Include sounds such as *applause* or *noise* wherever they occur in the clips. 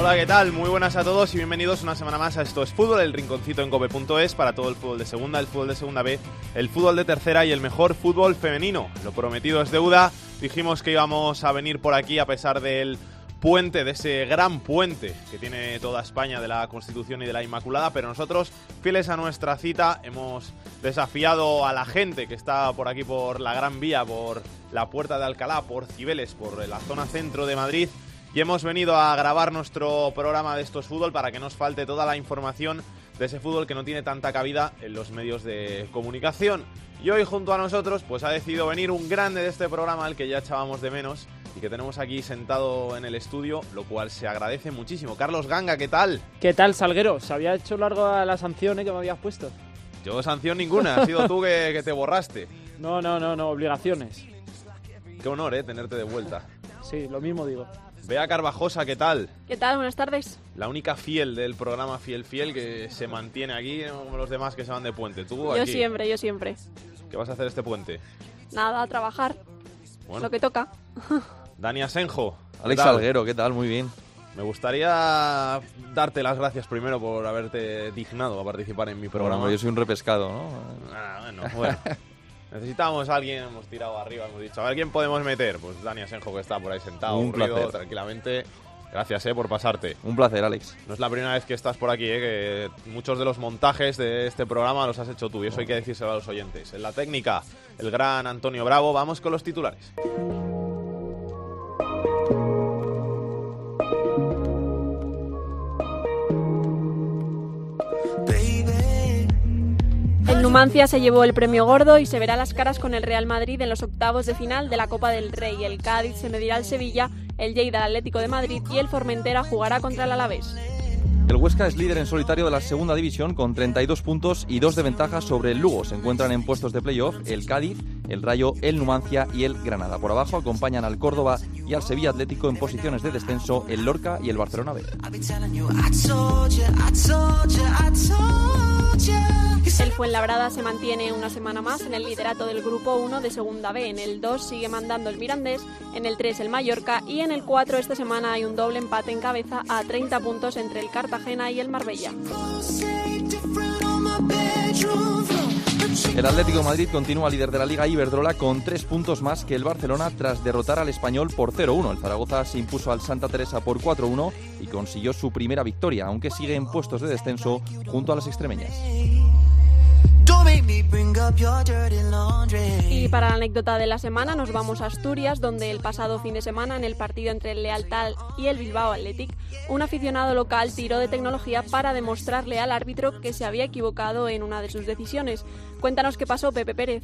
Hola, ¿qué tal? Muy buenas a todos y bienvenidos una semana más a Esto es Fútbol, el rinconcito en cope.es para todo el fútbol de segunda, el fútbol de segunda B, el fútbol de tercera y el mejor fútbol femenino. Lo prometido es deuda. Dijimos que íbamos a venir por aquí a pesar del puente, de ese gran puente que tiene toda España de la Constitución y de la Inmaculada, pero nosotros, fieles a nuestra cita, hemos desafiado a la gente que está por aquí por la Gran Vía, por la Puerta de Alcalá, por Cibeles, por la zona centro de Madrid, y hemos venido a grabar nuestro programa de estos fútbol para que nos falte toda la información de ese fútbol que no tiene tanta cabida en los medios de comunicación. Y hoy junto a nosotros pues ha decidido venir un grande de este programa al que ya echábamos de menos y que tenemos aquí sentado en el estudio, lo cual se agradece muchísimo. Carlos Ganga, ¿qué tal? ¿Qué tal, Salguero? ¿Se había hecho largo la sanción eh, que me habías puesto? Yo sanción ninguna, ha sido tú que, que te borraste. No, no, no, no, obligaciones. Qué honor, ¿eh? Tenerte de vuelta. Sí, lo mismo digo. Bea Carvajosa, ¿qué tal? ¿Qué tal? Buenas tardes. La única fiel del programa Fiel Fiel que se mantiene aquí, no como los demás que se van de puente. Tú Yo aquí. siempre, yo siempre. ¿Qué vas a hacer este puente? Nada, a trabajar. Bueno. Lo que toca. Dani Asenjo. ¿qué Alex tal? Salguero, ¿qué tal? Muy bien. Me gustaría darte las gracias primero por haberte dignado a participar en mi programa. Programa. Yo soy un repescado, ¿no? Ah, bueno, bueno. *laughs* Necesitábamos a alguien, hemos tirado arriba, hemos dicho, a ver quién podemos meter. Pues Dani Asenjo, que está por ahí sentado, Un placer. tranquilamente. Gracias, eh, por pasarte. Un placer, Alex. No es la primera vez que estás por aquí, eh, que muchos de los montajes de este programa los has hecho tú, y eso hay que decírselo a los oyentes. En la técnica, el gran Antonio Bravo. Vamos con los titulares. Numancia se llevó el premio gordo y se verá las caras con el Real Madrid en los octavos de final de la Copa del Rey. El Cádiz se medirá al Sevilla, el Lleida al Atlético de Madrid y el Formentera jugará contra el Alavés. El Huesca es líder en solitario de la segunda división con 32 puntos y dos de ventaja sobre el Lugo. Se encuentran en puestos de playoff el Cádiz, el Rayo, el Numancia y el Granada. Por abajo acompañan al Córdoba y al Sevilla Atlético en posiciones de descenso el Lorca y el Barcelona B. El Fuenlabrada se mantiene una semana más en el liderato del Grupo 1 de Segunda B. En el 2 sigue mandando el Mirandés, en el 3 el Mallorca y en el 4 esta semana hay un doble empate en cabeza a 30 puntos entre el Cartagena y el Marbella. El Atlético Madrid continúa líder de la Liga Iberdrola con tres puntos más que el Barcelona tras derrotar al Español por 0-1. El Zaragoza se impuso al Santa Teresa por 4-1 y consiguió su primera victoria, aunque sigue en puestos de descenso junto a las extremeñas. Y para la anécdota de la semana nos vamos a Asturias, donde el pasado fin de semana, en el partido entre el Lealtad y el Bilbao Athletic, un aficionado local tiró de tecnología para demostrarle al árbitro que se había equivocado en una de sus decisiones. Cuéntanos qué pasó, Pepe Pérez.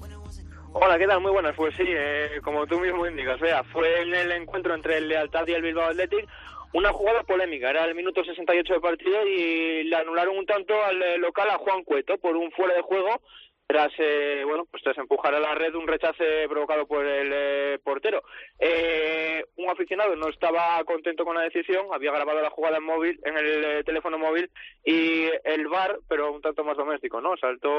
Hola, ¿qué tal? Muy buenas. Pues sí, eh, como tú mismo indicas, vea, fue en el encuentro entre el Lealtad y el Bilbao Athletic una jugada polémica. Era el minuto 68 de partido y le anularon un tanto al eh, local a Juan Cueto por un fuera de juego tras eh, bueno pues tras empujar a la red un rechace provocado por el eh, portero Eh, un aficionado no estaba contento con la decisión había grabado la jugada en móvil en el eh, teléfono móvil y el VAR pero un tanto más doméstico no saltó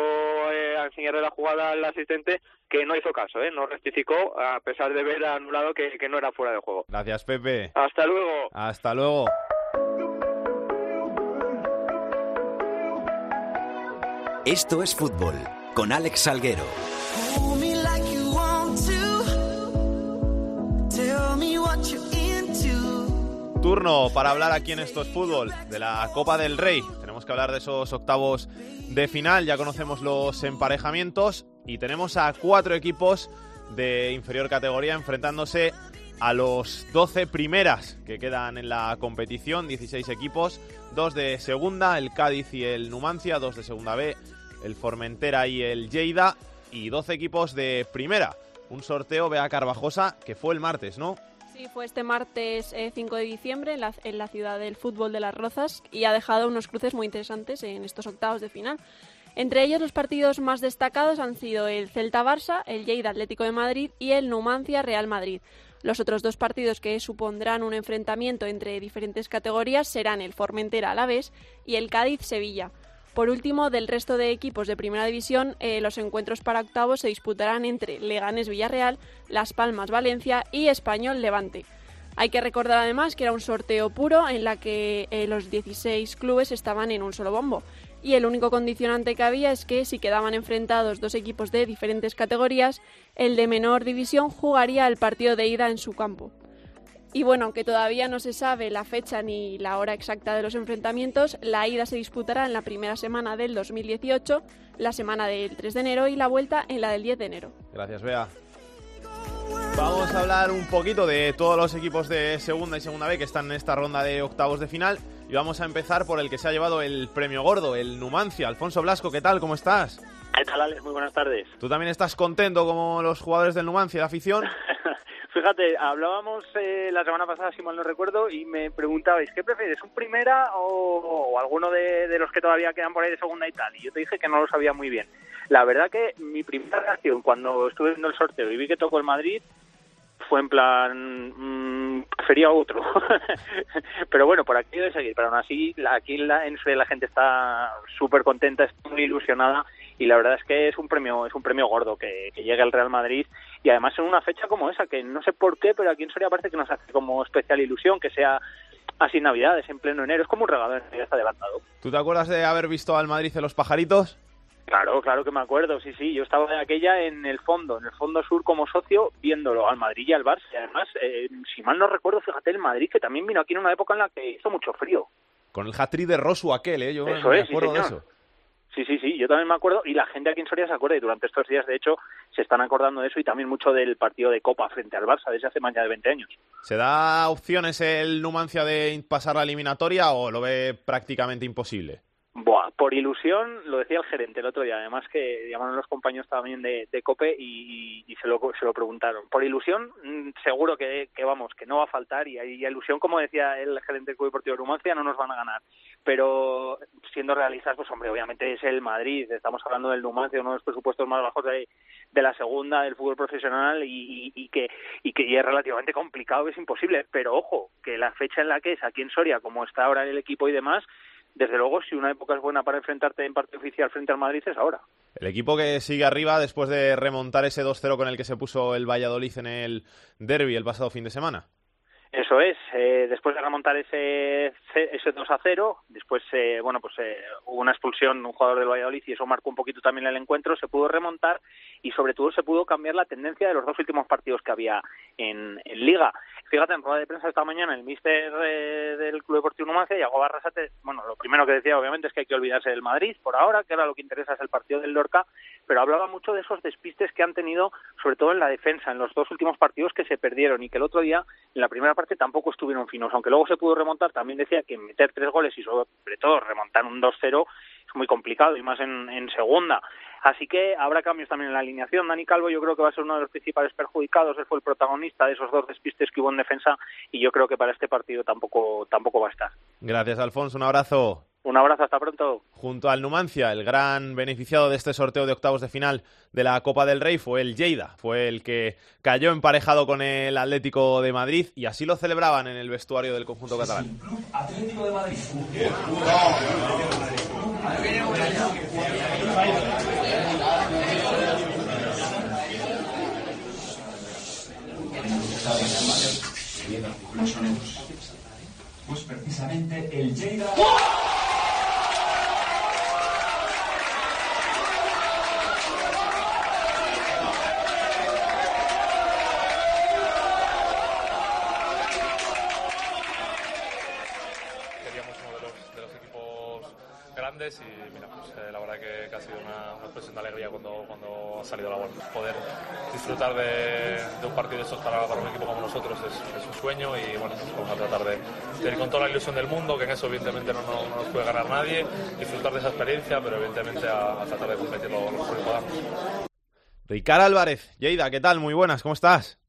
eh, a enseñarle la jugada al asistente que no hizo caso eh no rectificó a pesar de ver anulado que, que no era fuera de juego Gracias, Pepe. hasta luego Hasta luego. Esto es fútbol. Con Alex Salguero. Turno para hablar aquí en Esto es Fútbol de la Copa del Rey. Tenemos que hablar de esos octavos de final. Ya conocemos los emparejamientos y tenemos a cuatro equipos de inferior categoría enfrentándose a los 12 primeras que quedan en la competición, 16 equipos, dos de segunda, el Cádiz y el Numancia, dos de segunda B, el Formentera y el Lleida y 12 equipos de primera. Un sorteo Bea Carvajosa que fue el martes, ¿no? Sí, fue este martes 5 de diciembre en la, en la ciudad del fútbol de Las Rozas y ha dejado unos cruces muy interesantes en estos octavos de final. Entre ellos, los partidos más destacados han sido el Celta-Barça, el Lleida Atlético de Madrid y el Numancia-Real Madrid. Los otros dos partidos que supondrán un enfrentamiento entre diferentes categorías serán el Formentera-Alavés y el Cádiz-Sevilla. Por último, del resto de equipos de Primera División, eh, los encuentros para octavos se disputarán entre Leganés Villarreal, Las Palmas Valencia y Español Levante. Hay que recordar además que era un sorteo puro en la que eh, los 16 clubes estaban en un solo bombo. Y el único condicionante que había es que si quedaban enfrentados dos equipos de diferentes categorías, el de menor división jugaría el partido de ida en su campo. Y bueno, aunque todavía no se sabe la fecha ni la hora exacta de los enfrentamientos, la ida se disputará en la primera semana del 2018, la semana del 3 de enero y la vuelta en la del 10 de enero. Gracias, Bea. Vamos a hablar un poquito de todos los equipos de segunda y segunda B que están en esta ronda de octavos de final y vamos a empezar por el que se ha llevado el premio gordo, el Numancia. Alfonso Blasco, ¿qué tal? ¿Cómo estás? ¿Qué tal, Alex? Muy buenas tardes. ¿Tú también estás contento como los jugadores del Numancia, la afición? *laughs* Fíjate, hablábamos eh, la semana pasada, si mal no recuerdo, y me preguntabais, ¿qué prefieres, un primera o, alguno de, los que todavía quedan por ahí de segunda y tal? Y yo te dije que no lo sabía muy bien. La verdad que mi primera reacción cuando estuve viendo el sorteo y vi que tocó el Madrid fue en plan, mmm, prefería otro. *laughs* Pero bueno, por aquí debe seguir. Pero aún así, aquí la, en la gente está súper contenta, está muy ilusionada y la verdad es que es un premio es un premio gordo que, que llegue al Real Madrid y además en una fecha como esa que no sé por qué pero aquí en Soria parece que nos hace como especial ilusión que sea así navidades en pleno enero es como un regalo de Navidad adelantado ¿Tú te acuerdas de haber visto al Madrid en los pajaritos? Claro, claro que me acuerdo, sí, sí, yo estaba de aquella en el fondo, en el fondo sur como socio, viéndolo al Madrid y al Barça. Y además, eh, si mal no recuerdo, fíjate, el Madrid que también vino aquí en una época en la que hizo mucho frío. Con el hat de Rosu aquel, ¿eh? Yo me acuerdo de eso. Sí, sí, sí, yo también me acuerdo y la gente aquí en Soria se acuerda y durante estos días, de hecho, se están acordando de eso y también mucho del partido de Copa frente al Barça desde hace más de 20 años. ¿Se da opciones el Numancia de pasar la eliminatoria o lo ve prácticamente imposible? Buah, por ilusión, lo decía el gerente el otro día, además que llamaron los compañeros también de, COPE y, se, lo, se lo preguntaron. Por ilusión, mm, seguro que, vamos, que no va a faltar y hay ilusión, como decía el gerente del Club Deportivo de Numancia, no nos van a ganar. Pero siendo realistas, pues hombre, obviamente es el Madrid, estamos hablando del Numancia, uno de los presupuestos más bajos de, de la segunda del fútbol profesional y, y, que, y que es relativamente complicado, es imposible. Pero ojo, que la fecha en la que es aquí en Soria, como está ahora el equipo y demás, desde luego, si una época es buena para enfrentarte en parte oficial frente al Madrid es ahora. El equipo que sigue arriba después de remontar ese 2-0 con el que se puso el Valladolid en el derby el pasado fin de semana. Eso es, eh, después de remontar ese, ese 2 a 0, después eh, bueno pues eh, hubo una expulsión un jugador del Valladolid y eso marcó un poquito también el encuentro, se pudo remontar y sobre todo se pudo cambiar la tendencia de los dos últimos partidos que había en, Liga. Fíjate, en rueda de prensa esta mañana el míster del Club Deportivo Numancia, Yago Barrasate, bueno, lo primero que decía obviamente es que hay que olvidarse del Madrid por ahora, que ahora lo que interesa es el partido del Lorca, pero hablaba mucho de esos despistes que han tenido, sobre todo en la defensa, en los dos últimos partidos que se perdieron y que el otro día, en la primera parte, tampoco estuvieron finos. Aunque luego se pudo remontar, también decía que meter tres goles y sobre todo remontar un 2-0 es muy complicado y más en, segunda. Así que habrá cambios también en la alineación. Dani Calvo yo creo que va a ser uno de los principales perjudicados. Él fue el protagonista de esos dos despistes que hubo en defensa y yo creo que para este partido tampoco, tampoco va a estar. Gracias, Alfonso. Un abrazo. Un abrazo, hasta pronto. Junto al Numancia, el gran beneficiado de este sorteo de octavos de final de la Copa del Rey fue el Lleida, fue el que cayó emparejado con el Atlético de Madrid y así lo celebraban en el vestuario del conjunto catalán. Atlético de Madrid. Pues precisamente el Lleida... y mira, pues, eh, la verdad que, ha sido una, expresión de alegría cuando, cuando ha salido la vuelta. Poder disfrutar de, un partido de esos para, un equipo como nosotros es, un sueño y bueno, pues vamos a tratar de, ir con toda la ilusión del mundo, que en eso evidentemente no, nos puede ganar nadie, disfrutar de esa experiencia, pero evidentemente a, tratar de competir lo, mejor que podamos. Ricardo Álvarez, Yeida, ¿qué tal? Muy buenas, ¿cómo estás?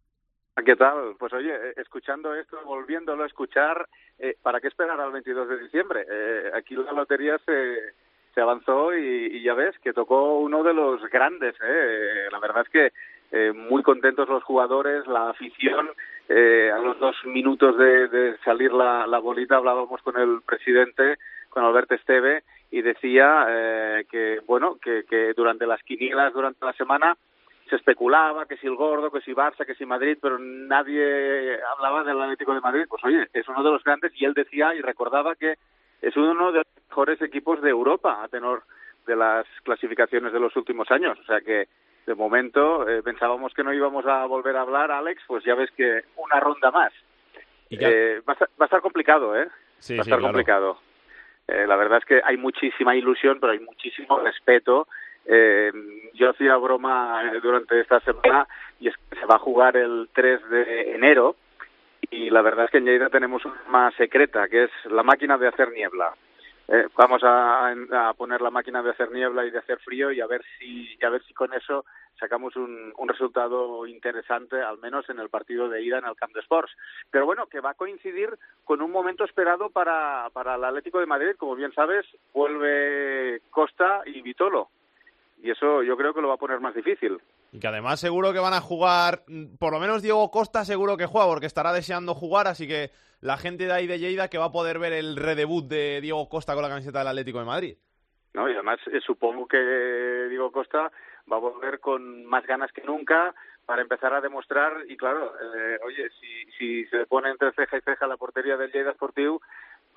¿Qué tal? Pues oye, eh, escuchando esto, volviéndolo a escuchar, eh, ¿para qué esperar al 22 de diciembre? Eh, aquí la lotería se, se avanzó y, y, ya ves que tocó uno de los grandes. ¿eh? La verdad es que eh, muy contentos los jugadores, la afición. Eh, a los dos minutos de, de salir la, bolita hablábamos con el presidente, con Alberto Esteve, y decía eh, que, bueno, que, que durante las quinielas, durante la semana, se especulaba que si el Gordo, que si Barça, que si Madrid, pero nadie hablaba del Atlético de Madrid. Pues oye, es uno de los grandes y él decía y recordaba que es uno de los mejores equipos de Europa a tenor de las clasificaciones de los últimos años. O sea que de momento eh, pensábamos que no íbamos a volver a hablar, Alex, pues ya ves que una ronda más. Eh, va, a estar, va, a estar, complicado, ¿eh? Sí, va a sí, estar claro. complicado. Eh, la verdad es que hay muchísima ilusión, pero hay muchísimo respeto. Eh, yo hacía broma durante esta semana y es que se va a jugar el 3 de enero y la verdad es que en Lleida tenemos una más secreta, que es la máquina de hacer niebla. Eh, vamos a, a, poner la máquina de hacer niebla y de hacer frío y a ver si, a ver si con eso sacamos un, un resultado interesante, al menos en el partido de ida en el Camp de Sports. Pero bueno, que va a coincidir con un momento esperado para, para el Atlético de Madrid. Como bien sabes, vuelve Costa y Vitolo. Y eso yo creo que lo va a poner más difícil. Y que además seguro que van a jugar, por lo menos Diego Costa seguro que juega, porque estará deseando jugar, así que la gente de ahí de Lleida que va a poder ver el redebut de Diego Costa con la camiseta del Atlético de Madrid. No, y además eh, supongo que Diego Costa va a volver con más ganas que nunca para empezar a demostrar y claro, eh, oye, si, si se pone entre ceja y ceja la portería del Lleida Sportiu,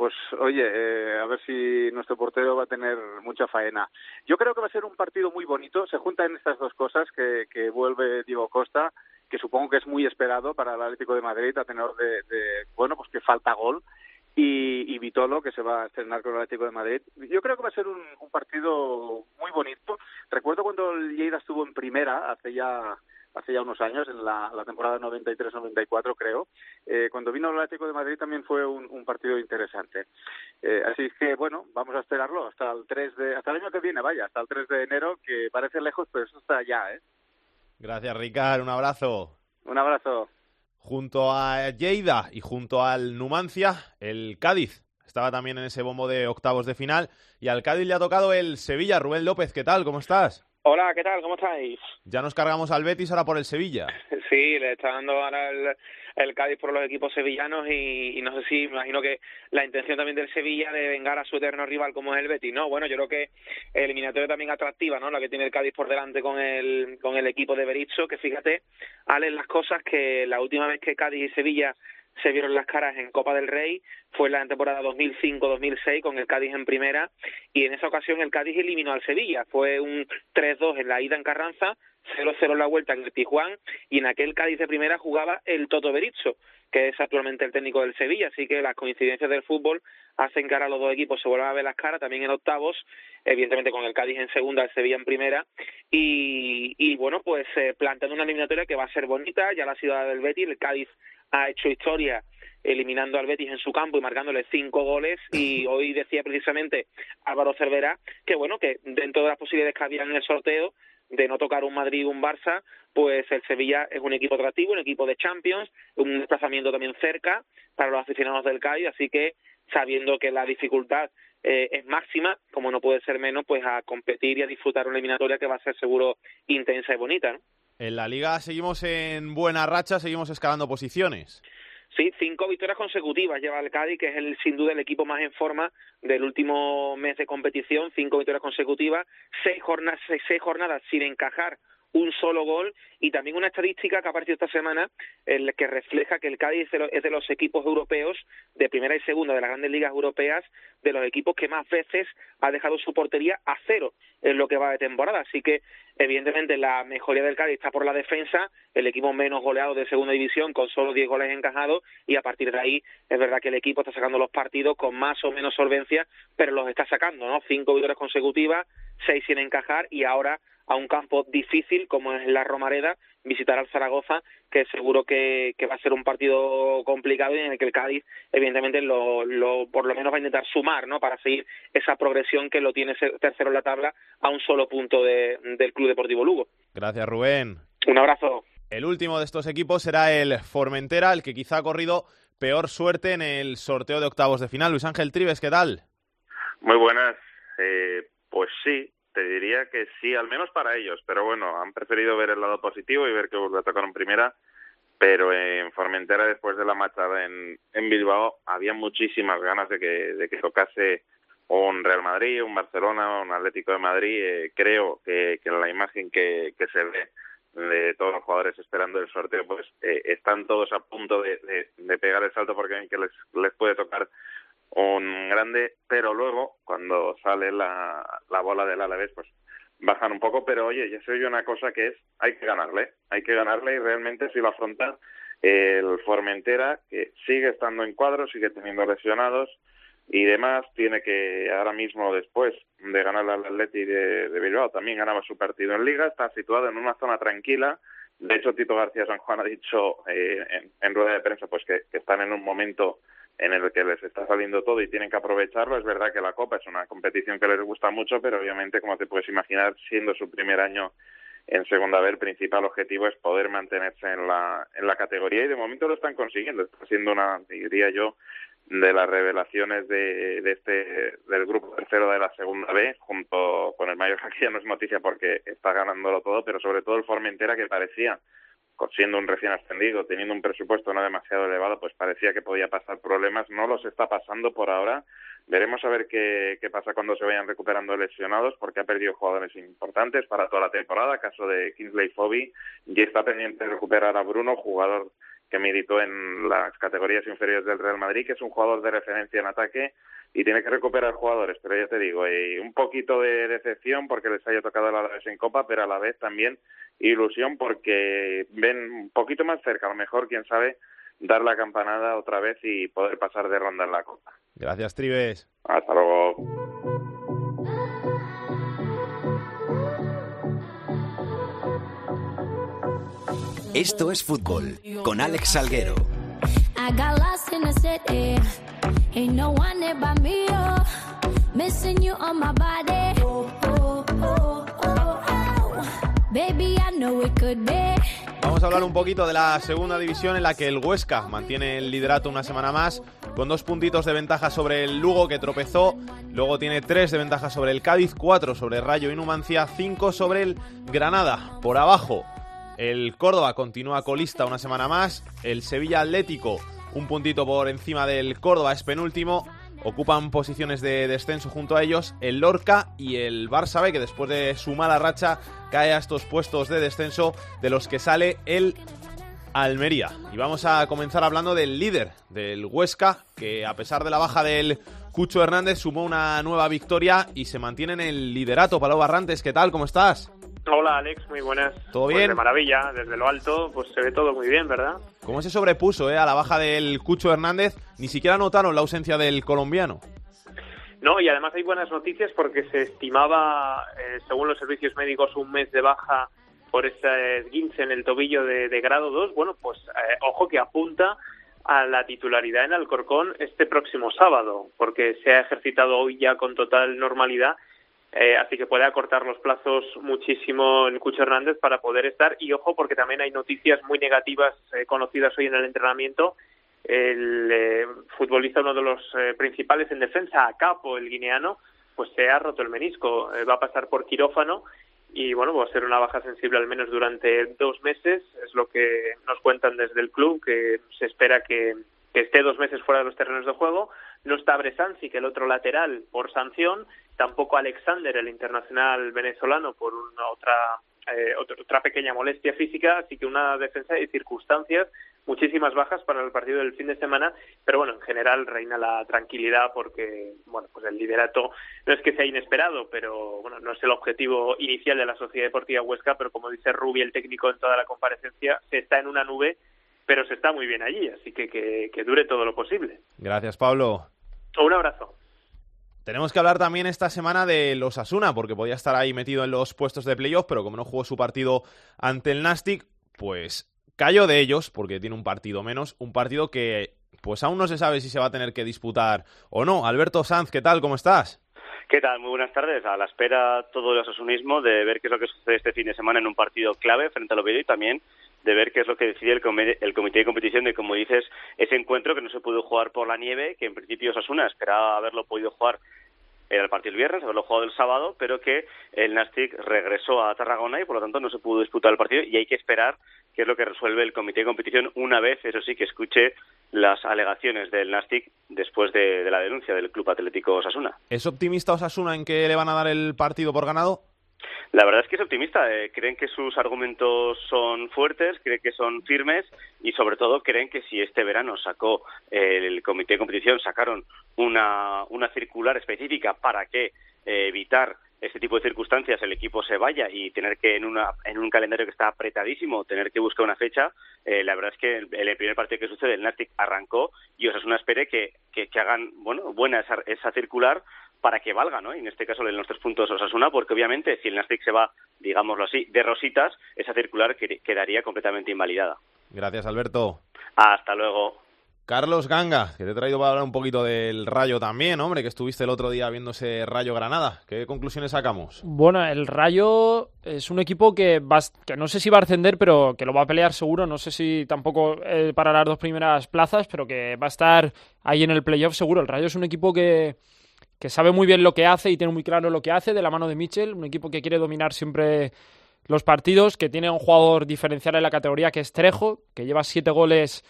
pues oye, eh, a ver si nuestro portero va a tener mucha faena. Yo creo que va a ser un partido muy bonito, se juntan estas dos cosas, que, que vuelve Diego Costa, que supongo que es muy esperado para el Atlético de Madrid a tener de, bueno, pues que falta gol, y, Vitolo, que se va a estrenar con el Atlético de Madrid. Yo creo que va a ser un, un partido muy bonito. Recuerdo cuando Lleida estuvo en primera, hace ya hace ya unos años, en la, la temporada 93-94 creo, eh, cuando vino el Atlético de Madrid también fue un, un partido interesante. Eh, así que bueno, vamos a esperarlo hasta el 3 de, hasta el año que viene, vaya, hasta el 3 de enero, que parece lejos, pero eso está ya, ¿eh? Gracias, Ricard, un abrazo. Un abrazo. Junto a Lleida y junto al Numancia, el Cádiz estaba también en ese bombo de octavos de final y al Cádiz le ha tocado el Sevilla. Rubén López, ¿qué tal? ¿Cómo estás? Hola, ¿qué tal? ¿Cómo estáis? Ya nos cargamos al Betis ahora por el Sevilla. *laughs* Sí, le está dando ahora el, el Cádiz por los equipos sevillanos y, y, no sé si, me imagino que la intención también del Sevilla de vengar a su eterno rival como es el Betis, ¿no? Bueno, yo creo que eliminatoria también atractiva, ¿no? La que tiene el Cádiz por delante con el, con el equipo de Berizzo, que fíjate, Ale, las cosas que la última vez que Cádiz y Sevilla se vieron las caras en Copa del Rey fue la temporada 2005-2006 con el Cádiz en primera y en esa ocasión el Cádiz eliminó al Sevilla. Fue un 3-2 en la ida en Carranza, 0-0 en la vuelta en el Tijuán y en aquel Cádiz de primera jugaba el Toto Berizzo, que es actualmente el técnico del Sevilla. Así que las coincidencias del fútbol hacen que ahora los dos equipos se vuelvan a ver las caras también en octavos, evidentemente con el Cádiz en segunda, el Sevilla en primera y, y bueno, pues eh, planteando una eliminatoria que va a ser bonita, ya la ciudad del Betis, el Cádiz ha hecho historia eliminando al Betis en su campo y marcándole cinco goles y *laughs* hoy decía precisamente Álvaro Cervera que bueno que dentro de las posibilidades que había en el sorteo de no tocar un Madrid y un Barça, pues el Sevilla es un equipo atractivo, un equipo de Champions, un desplazamiento también cerca para los aficionados del Cádiz, así que sabiendo que la dificultad eh, es máxima, como no puede ser menos, pues a competir y a disfrutar una eliminatoria que va a ser seguro intensa y bonita, ¿no? En la liga seguimos en buena racha, seguimos escalando posiciones. Sí, cinco victorias consecutivas lleva el Cádiz, que es el, sin duda el equipo más en forma del último mes de competición, cinco victorias consecutivas, seis jornadas, seis, seis jornadas sin encajar un solo gol y también una estadística que ha esta semana el que refleja que el Cádiz es de los equipos europeos de primera y segunda de las grandes ligas europeas de los equipos que más veces ha dejado su portería a cero en lo que va de temporada. Así que evidentemente la mejoría del Cádiz está por la defensa el equipo menos goleado de segunda división con solo 10 goles encajados y a partir de ahí es verdad que el equipo está sacando los partidos con más o menos solvencia pero los está sacando no cinco victorias consecutivas seis sin encajar y ahora a un campo difícil como es la Romareda, visitar al Zaragoza, que seguro que, que va a ser un partido complicado y en el que el Cádiz, evidentemente, lo, lo, por lo menos va a intentar sumar, ¿no? Para seguir esa progresión que lo tiene tercero en la tabla a un solo punto de, del Club Deportivo Lugo. Gracias, Rubén. Un abrazo. El último de estos equipos será el Formentera, el que quizá ha corrido peor suerte en el sorteo de octavos de final. Luis Ángel Tribes, ¿qué tal? Muy buenas. Eh, pues sí, te diría que sí, al menos para ellos. Pero bueno, han preferido ver el lado positivo y ver que vuelve a tocar en primera. Pero en Formentera, después de la machada en, en Bilbao, había muchísimas ganas de que, de que tocase un Real Madrid, un Barcelona, un Atlético de Madrid. Eh, creo que, que la imagen que, que se ve de todos los jugadores esperando el sorteo, pues eh, están todos a punto de, de, pegar el salto porque que les, les puede tocar un grande, pero luego cuando sale la, la bola del Alavés, pues bajan un poco, pero oye, ya se oye una cosa que es, hay que ganarle, hay que ganarle y realmente si lo afronta el Formentera, que sigue estando en cuadro, sigue teniendo lesionados, y demás, tiene que ahora mismo después de ganar al Atleti de, Bilbao, también ganaba su partido en Liga, está situado en una zona tranquila. De hecho, Tito García San Juan ha dicho eh, en, en, rueda de prensa pues que, que, están en un momento en el que les está saliendo todo y tienen que aprovecharlo. Es verdad que la Copa es una competición que les gusta mucho, pero obviamente, como te puedes imaginar, siendo su primer año en segunda B, el principal objetivo es poder mantenerse en la, en la categoría y de momento lo están consiguiendo. Está siendo una, diría yo, de las revelaciones de, de, este del grupo tercero de la segunda B junto con el Mallorca que ya no es noticia porque está ganándolo todo pero sobre todo el Formentera que parecía siendo un recién ascendido teniendo un presupuesto no demasiado elevado pues parecía que podía pasar problemas. No los está pasando por ahora. Veremos a ver qué, qué pasa cuando se vayan recuperando lesionados porque ha perdido jugadores importantes para toda la temporada. Caso de Kingsley Foby y está pendiente de recuperar a Bruno jugador que militó en las categorías inferiores del Real Madrid, que es un jugador de referencia en ataque y tiene que recuperar jugadores, pero ya te digo, eh, un poquito de decepción porque les haya tocado a la vez en Copa, pero a la vez también ilusión porque ven un poquito más cerca, a lo mejor, quién sabe, dar la campanada otra vez y poder pasar de ronda en la Copa. Gracias, Tribes. Hasta luego. Esto es fútbol con Alex Salguero. Vamos a hablar un poquito de la segunda división en la que el Huesca mantiene el liderato una semana más con dos puntitos de ventaja sobre el Lugo que tropezó, luego tiene tres de ventaja sobre el Cádiz, cuatro sobre Rayo y Numancia, cinco sobre el Granada. Por abajo, el Córdoba continúa colista una semana más. El Sevilla Atlético, un puntito por encima del Córdoba, es penúltimo. Ocupan posiciones de descenso junto a ellos el Lorca y el Barça B, que después de su mala racha cae a estos puestos de descenso de los que sale el Almería. Y vamos a comenzar hablando del líder, del Huesca, que a pesar de la baja del Cucho Hernández sumó una nueva victoria y se mantiene en el liderato. Palo Barrantes, ¿qué tal? ¿Cómo estás? Hola Alex, muy buenas. ¿Todo pues bien? de maravilla, desde lo alto, pues se ve todo muy bien, ¿verdad? ¿Cómo se sobrepuso eh, a la baja del Cucho Hernández? Ni siquiera notaron la ausencia del colombiano. No, y además hay buenas noticias porque se estimaba, eh, según los servicios médicos, un mes de baja por ese esguince en el tobillo de, de grado 2. Bueno, pues eh, ojo que apunta a la titularidad en Alcorcón este próximo sábado, porque se ha ejercitado hoy ya con total normalidad eh, así que puede acortar los plazos muchísimo en Cucho Hernández para poder estar. Y ojo, porque también hay noticias muy negativas eh, conocidas hoy en el entrenamiento. El eh, futbolista, uno de los eh, principales en defensa, Acapo, el guineano, pues se ha roto el menisco. Eh, va a pasar por quirófano y bueno, va a ser una baja sensible al menos durante dos meses. Es lo que nos cuentan desde el club, que se espera que, que esté dos meses fuera de los terrenos de juego. No está Bresansi, que el otro lateral, por sanción tampoco Alexander, el internacional venezolano, por una otra, eh, otra pequeña molestia física, así que una defensa de circunstancias, muchísimas bajas para el partido del fin de semana, pero bueno, en general reina la tranquilidad porque, bueno, pues el liderato no es que sea inesperado, pero bueno, no es el objetivo inicial de la Sociedad Deportiva Huesca, pero como dice Rubi, el técnico en toda la comparecencia, se está en una nube, pero se está muy bien allí, así que que, que dure todo lo posible. Gracias, Pablo. Un abrazo. Tenemos que hablar también esta semana de los Asuna, porque podía estar ahí metido en los puestos de playoff, pero como no jugó su partido ante el Nastic, pues cayó de ellos, porque tiene un partido menos, un partido que pues aún no se sabe si se va a tener que disputar o no. Alberto Sanz, ¿qué tal? ¿Cómo estás? ¿Qué tal? Muy buenas tardes. A la espera todo el asasunismo de ver qué es lo que sucede este fin de semana en un partido clave frente al Oviedo y también de ver qué es lo que decide el, el comité de competición de, como dices, ese encuentro que no se pudo jugar por la nieve, que en principio Osasuna esperaba haberlo podido jugar el partido el viernes, haberlo jugado el sábado, pero que el Nastic regresó a Tarragona y por lo tanto no se pudo disputar el partido y hay que esperar qué es lo que resuelve el comité de competición una vez, eso sí, que escuche las alegaciones del Nastic después de, de la denuncia del Club Atlético Osasuna. ¿Es optimista Osasuna en que le van a dar el partido por ganado? La verdad es que es optimista. Eh, creen que sus argumentos son fuertes, creen que son firmes y sobre todo creen que si este verano sacó eh, el comité de competición, sacaron una, una circular específica para que eh, evitar este tipo de circunstancias el equipo se vaya y tener que en, una, en un calendario que está apretadísimo tener que buscar una fecha, la verdad es que el, el, primer partido que sucede, el Nastic arrancó y Osasuna espere que, que, que hagan bueno buena esa, esa circular para que valga, ¿no? Y en este caso en los tres puntos Osasuna, porque obviamente si el Nastic se va, digámoslo así, de rositas, esa circular quedaría completamente invalidada. Gracias, Alberto. Hasta luego. Carlos Ganga, que te he traído para hablar un poquito del Rayo también, hombre, que estuviste el otro día viendo ese Rayo Granada. ¿Qué conclusiones sacamos? Bueno, el Rayo es un equipo que, va, que no sé si va a ascender, pero que lo va a pelear seguro. No sé si tampoco eh, para las dos primeras plazas, pero que va a estar ahí en el playoff seguro. El Rayo es un equipo que, que sabe muy bien lo que hace y tiene muy claro lo que hace de la mano de Mitchell, un equipo que quiere dominar siempre los partidos, que tiene un jugador diferencial en la categoría que es Trejo, que lleva siete goles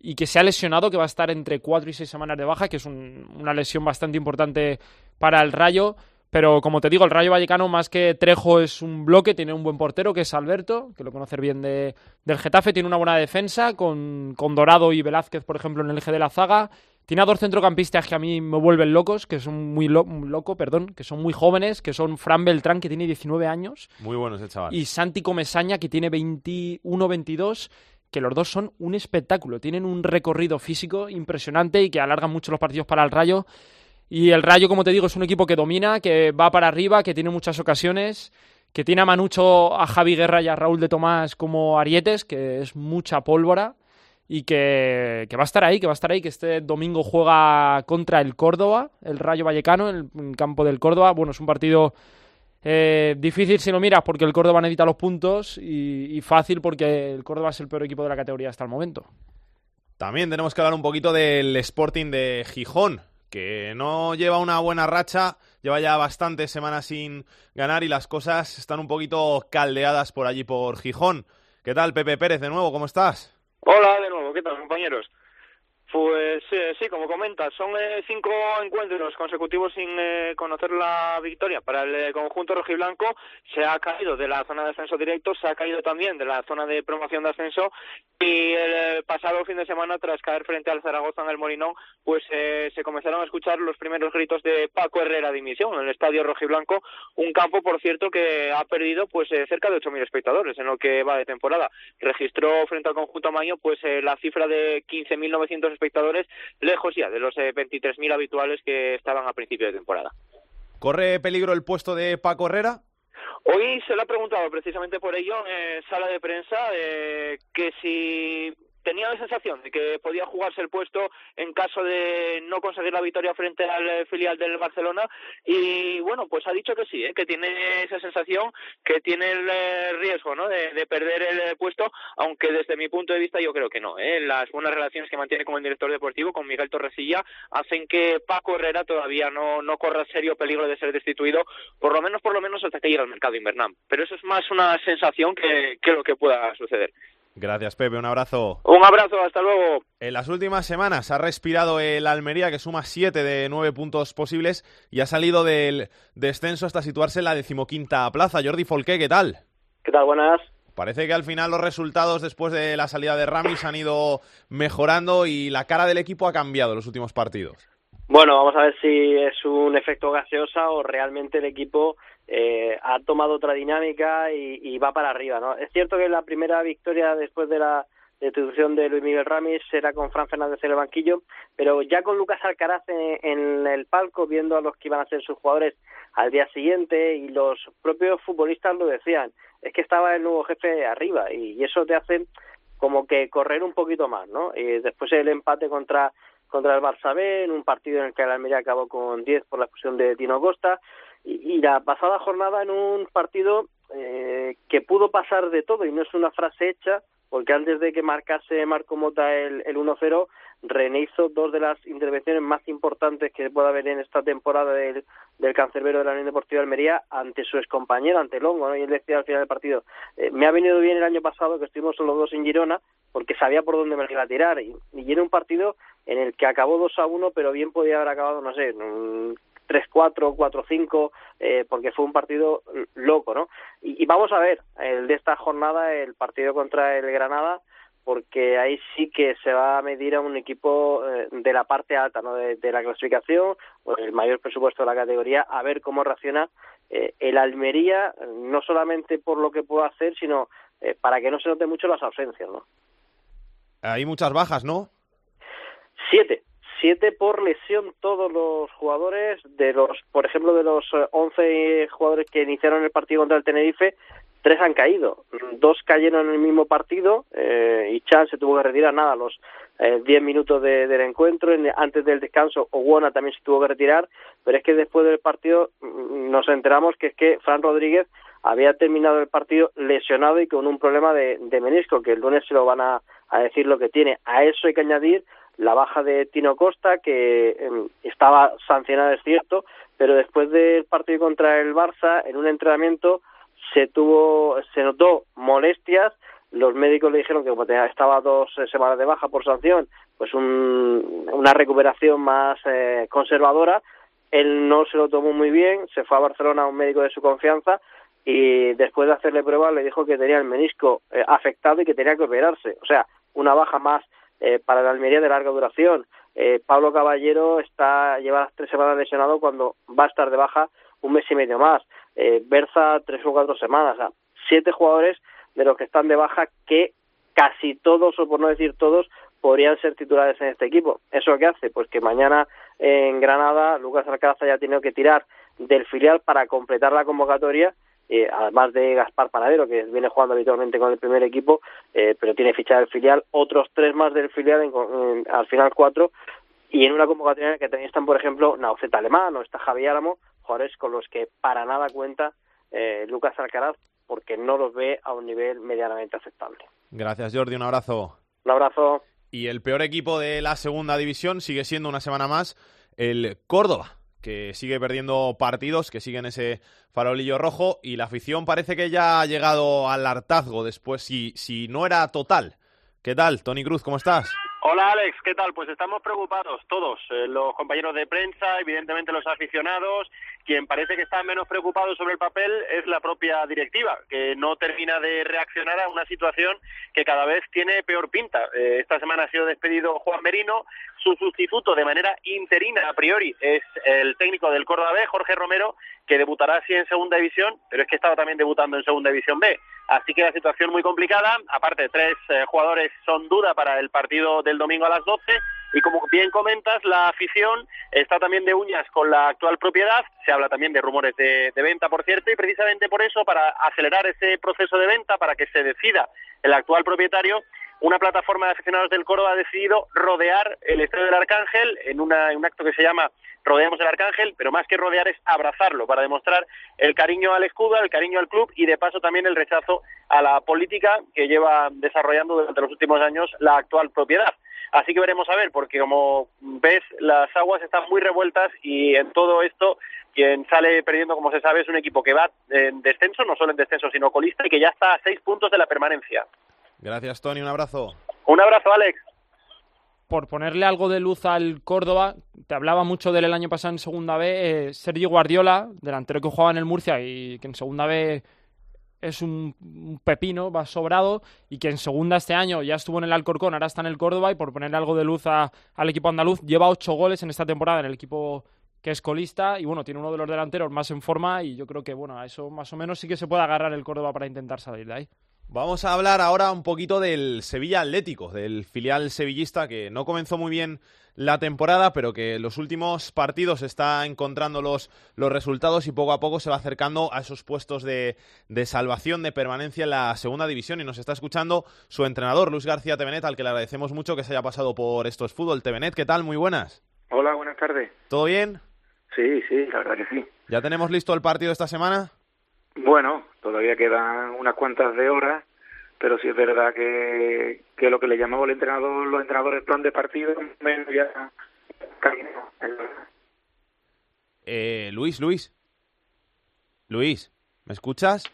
y que se ha lesionado, que va a estar entre cuatro y seis semanas de baja, que es un, una lesión bastante importante para el Rayo. Pero como te digo, el Rayo Vallecano, más que Trejo, es un bloque, tiene un buen portero, que es Alberto, que lo conocer bien de, del Getafe, tiene una buena defensa, con, con Dorado y Velázquez, por ejemplo, en el eje de la zaga. Tiene a dos centrocampistas que a mí me vuelven locos, que son muy lo loco, perdón, que son muy jóvenes, que son Fran Beltrán, que tiene 19 años. Muy bueno ese chaval. Y Santi Comesaña, que tiene 21-22, que los dos son un espectáculo. Tienen un recorrido físico impresionante y que alargan mucho los partidos para el Rayo. Y el Rayo, como te digo, es un equipo que domina, que va para arriba, que tiene muchas ocasiones, que tiene a Manucho, a Javi Guerra y a Raúl de Tomás como arietes, que es mucha pólvora y que, que, va a estar ahí, que va a estar ahí, que este domingo juega contra el Córdoba, el Rayo Vallecano, en el campo del Córdoba. Bueno, es un partido eh, difícil si lo miras porque el Córdoba necesita los puntos y, y, fácil porque el Córdoba es el peor equipo de la categoría hasta el momento. También tenemos que hablar un poquito del Sporting de Gijón, que no lleva una buena racha, lleva ya bastantes semanas sin ganar y las cosas están un poquito caldeadas por allí por Gijón. ¿Qué tal, Pepe Pérez, de nuevo? ¿Cómo estás? Hola de nuevo, ¿qué tal compañeros? Pues eh, sí, como comentas, son eh, cinco encuentros consecutivos sin eh, conocer la victoria para el eh, conjunto rojiblanco. Se ha caído de la zona de ascenso directo, se ha caído también de la zona de promoción de ascenso y el pasado fin de semana, tras caer frente al Zaragoza en el Molinón, pues se comenzaron a escuchar los primeros gritos de Paco Herrera dimisión en el estadio rojiblanco, un campo, por cierto, que ha perdido pues cerca de 8.000 espectadores en lo que va de temporada. Registró frente al conjunto Maño pues la cifra de 15.900 espectadores, lejos ya de los eh, 23.000 habituales que estaban a principio de temporada. ¿Corre peligro el puesto de Paco Herrera? Hoy se le ha preguntado precisamente por ello en sala de prensa eh, que si tenía la sensación de que podía jugarse el puesto en caso de no conseguir la victoria frente al filial del Barcelona y bueno pues ha dicho que sí ¿eh? que tiene esa sensación que tiene el eh, riesgo ¿no? de, de, perder el puesto aunque desde mi punto de vista yo creo que no ¿eh? las buenas relaciones que mantiene con el director deportivo con Miguel Torresilla hacen que Paco Herrera todavía no, no corra serio peligro de ser destituido por lo menos por lo menos hasta que llegue al mercado invernal pero eso es más una sensación que, que lo que pueda suceder Gracias, Pepe. Un abrazo. Un abrazo, hasta luego. En las últimas semanas ha respirado el Almería, que suma siete de nueve puntos posibles y ha salido del descenso hasta situarse en la decimoquinta plaza. Jordi Folqué, ¿qué tal? ¿Qué tal? Buenas. Parece que al final los resultados después de la salida de Ramis han ido mejorando y la cara del equipo ha cambiado en los últimos partidos. Bueno, vamos a ver si es un efecto gaseosa o realmente el equipo eh, ha tomado otra dinámica y, va para arriba, ¿no? Es cierto que la primera victoria después de la destitución de Luis Miguel Ramis era con Fran Fernández en el banquillo, pero ya con Lucas Alcaraz en, el palco, viendo a los que iban a ser sus jugadores al día siguiente, y los propios futbolistas lo decían, es que estaba el nuevo jefe arriba, y, y eso te hace como que correr un poquito más, ¿no? Y después el empate contra contra el Barça B, en un partido en el que el Almería acabó con 10 por la expulsión de Tino Costa, y, la pasada jornada en un partido eh, que pudo pasar de todo y no es una frase hecha porque antes de que marcase Marco Mota el, el 1-0, René hizo dos de las intervenciones más importantes que pueda haber en esta temporada del, del cancerbero de la Unión Deportiva de Almería ante su excompañero, ante Longo, y él decía al final del partido, eh, me ha venido bien el año pasado que estuvimos los dos en Girona porque sabía por dónde me iba a tirar y, y era un partido en el que acabó 2 a 1 pero bien podía haber acabado, no sé, 3-4, 4-5, eh, porque fue un partido loco, ¿no? Y, y, vamos a ver, el de esta jornada, el partido contra el Granada, porque ahí sí que se va a medir a un equipo eh, de la parte alta, ¿no? De, de la clasificación, o el mayor presupuesto de la categoría, a ver cómo reacciona eh, el Almería, no solamente por lo que pueda hacer, sino eh, para que no se note mucho las ausencias, ¿no? Hay muchas bajas, ¿no? Siete, siete por lesión todos los jugadores de los por ejemplo de los once jugadores que iniciaron el partido contra el Tenerife tres han caído. Dos cayeron en el mismo partido eh, y Chan se tuvo que retirar nada a los eh, diez minutos de, del encuentro en, antes del descanso Owona también se tuvo que retirar pero es que después del partido nos enteramos que es que Fran Rodríguez había terminado el partido lesionado y con un problema de, de menisco que el lunes se lo van a decir lo que tiene. A eso hay que añadir la baja de Tino Costa, que eh, estaba sancionada, es cierto, pero después del partido contra el Barça, en un entrenamiento se tuvo, se notó molestias, los médicos le dijeron que como estaba dos semanas de baja por sanción, pues un, una recuperación más eh, conservadora, él no se lo tomó muy bien, se fue a Barcelona a un médico de su confianza y después de hacerle pruebas le dijo que tenía el menisco eh, afectado y que tenía que operarse, o sea, una baja más eh, para la Almería de larga duración. Eh, Pablo Caballero está lleva tres semanas lesionado cuando va a estar de baja un mes y medio más. Eh, Berza tres o cuatro semanas. Siete jugadores de los que están de baja que casi todos, o por no decir todos, podrían ser titulares en este equipo. ¿Eso qué hace? Pues que mañana en Granada Lucas Alcaraz haya tenido que tirar del filial para completar la convocatoria eh, además de Gaspar Panadero, que viene jugando habitualmente con el primer equipo, eh, pero tiene ficha del filial, otros tres más del filial, en, en, al final cuatro, y en una convocatoria en la que también están, por ejemplo, Nauceta Alemán o está Javi Álamo, jugadores con los que para nada cuenta eh, Lucas Alcaraz, porque no los ve a un nivel medianamente aceptable. Gracias, Jordi, un abrazo. Un abrazo. Y el peor equipo de la segunda división sigue siendo una semana más el Córdoba que sigue perdiendo partidos, que sigue en ese farolillo rojo y la afición parece que ya ha llegado al hartazgo después, si, si no era total. ¿Qué tal, Tony Cruz? ¿Cómo estás? Hola Alex, ¿qué tal? Pues estamos preocupados todos, eh, los compañeros de prensa, evidentemente los aficionados, quien parece que está menos preocupado sobre el papel es la propia directiva, que no termina de reaccionar a una situación que cada vez tiene peor pinta. Eh, esta semana ha sido despedido Juan Merino, su sustituto de manera interina a priori es el técnico del Córdoba B, Jorge Romero, que debutará así en segunda división, pero es que estaba también debutando en segunda división B. Así que la situación muy complicada. Aparte, tres eh, jugadores son duda para el partido del domingo a las 12. Y como bien comentas, la afición está también de uñas con la actual propiedad. Se habla también de rumores de, venta, por cierto, y precisamente por eso, para acelerar ese proceso de venta, para que se decida el actual propietario, una plataforma de aficionados del Córdoba ha decidido rodear el Estadio del Arcángel en, una, en un acto que se llama Rodeamos el Arcángel, pero más que rodear es abrazarlo para demostrar el cariño al escudo, el cariño al club y de paso también el rechazo a la política que lleva desarrollando durante los últimos años la actual propiedad. Así que veremos a ver, porque como ves, las aguas están muy revueltas y en todo esto quien sale perdiendo, como se sabe, es un equipo que va en descenso, no solo en descenso, sino colista y que ya está a seis puntos de la permanencia. Gracias, Tony. Un abrazo. Un abrazo, Alex. Por ponerle algo de luz al Córdoba, te hablaba mucho del año pasado en Segunda B, eh, Sergio Guardiola, delantero que jugaba en el Murcia y que en Segunda B es un, pepino, va sobrado, y que en Segunda este año ya estuvo en el Alcorcón, ahora está en el Córdoba, y por ponerle algo de luz a, al equipo andaluz, lleva ocho goles en esta temporada en el equipo que es colista y bueno, tiene uno de los delanteros más en forma y yo creo que bueno, a eso más o menos sí que se puede agarrar el Córdoba para intentar salir de ahí. Vamos a hablar ahora un poquito del Sevilla Atlético, del filial sevillista que no comenzó muy bien la temporada, pero que los últimos partidos está encontrando los, los resultados y poco a poco se va acercando a esos puestos de, de, salvación, de permanencia en la segunda división. Y nos está escuchando su entrenador, Luis García Tevenet, al que le agradecemos mucho que se haya pasado por estos fútbol. Tevenet, ¿qué tal? Muy buenas. Hola, buenas tardes. ¿Todo bien? Sí, sí, la verdad que sí. ¿Ya tenemos listo el partido esta semana? Bueno, todavía quedan unas cuantas de horas, pero sí es verdad que, que lo que le llamamos el entrenador, los entrenadores plan de partido, menos ya eh, Luis, Luis. Luis, ¿me escuchas?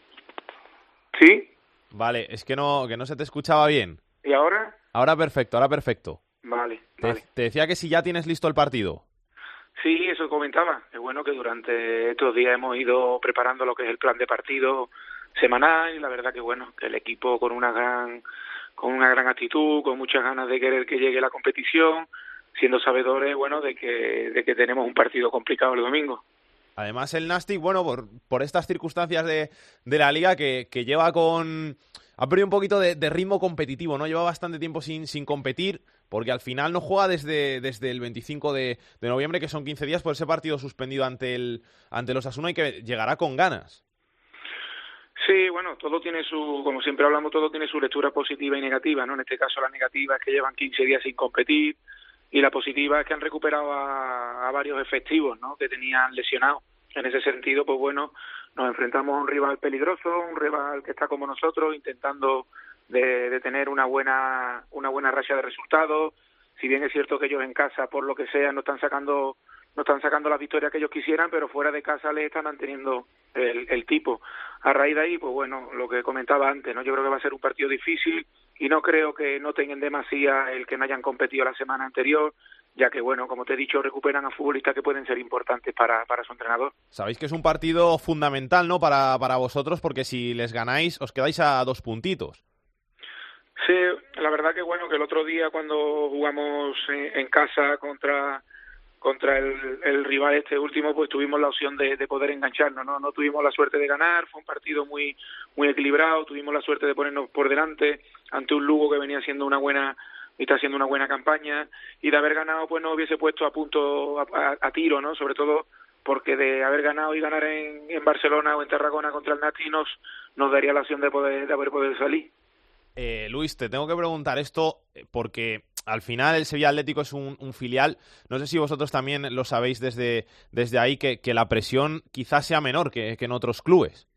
Sí. Vale, es que no, que no se te escuchaba bien. ¿Y ahora? Ahora perfecto, ahora perfecto. Vale, Te, vale. te decía que si ya tienes listo el partido. Sí, eso comentaba. Es bueno que durante estos días hemos ido preparando lo que es el plan de partido semanal y la verdad que bueno, que el equipo con una gran con una gran actitud, con muchas ganas de querer que llegue la competición, siendo sabedores, bueno, de que de que tenemos un partido complicado el domingo. Además, el Nastic, bueno, por, por estas circunstancias de, de la liga que, que lleva con. Ha perdido un poquito de, de ritmo competitivo, ¿no? Lleva bastante tiempo sin, sin competir, porque al final no juega desde, desde el 25 de, de noviembre, que son 15 días, por ese partido suspendido ante, el, ante los Asuna y que llegará con ganas. Sí, bueno, todo tiene su, como siempre hablamos, todo tiene su lectura positiva y negativa, ¿no? En este caso la negativa es que llevan 15 días sin competir y la positiva es que han recuperado a, varios efectivos, ¿no? Que tenían lesionados. En ese sentido, pues bueno, nos enfrentamos a un rival peligroso, un rival que está como nosotros, intentando de tener una buena, una buena racha de resultados. Si bien es cierto que ellos en casa, por lo que sea, no están sacando no están sacando las victorias que ellos quisieran, pero fuera de casa les están manteniendo el, el tipo. A raíz de ahí, pues bueno, lo que comentaba antes, ¿no? Yo creo que va a ser un partido difícil y no creo que no tengan demasiado el que no hayan competido la semana anterior, ya que, bueno, como te he dicho, recuperan a futbolistas que pueden ser importantes para, para su entrenador. Sabéis que es un partido fundamental, ¿no? Para, para vosotros, porque si les ganáis, os quedáis a dos puntitos. Sí, la verdad que bueno, que el otro día cuando jugamos en, en casa contra contra el, rival este último, pues tuvimos la opción de, de, poder engancharnos, ¿no? No tuvimos la suerte de ganar, fue un partido muy muy equilibrado, tuvimos la suerte de ponernos por delante ante un Lugo que venía haciendo una buena está haciendo una buena campaña y de haber ganado pues no hubiese puesto a punto a, tiro, ¿no? Sobre todo porque de haber ganado y ganar en, en Barcelona o en Tarragona contra el Nati nos, nos daría la opción de poder de haber poder salir. Eh, Luis, te tengo que preguntar esto porque al final el Sevilla Atlético es un, filial. No sé si vosotros también lo sabéis desde, desde ahí, que, la presión quizás sea menor que, que, en otros clubes.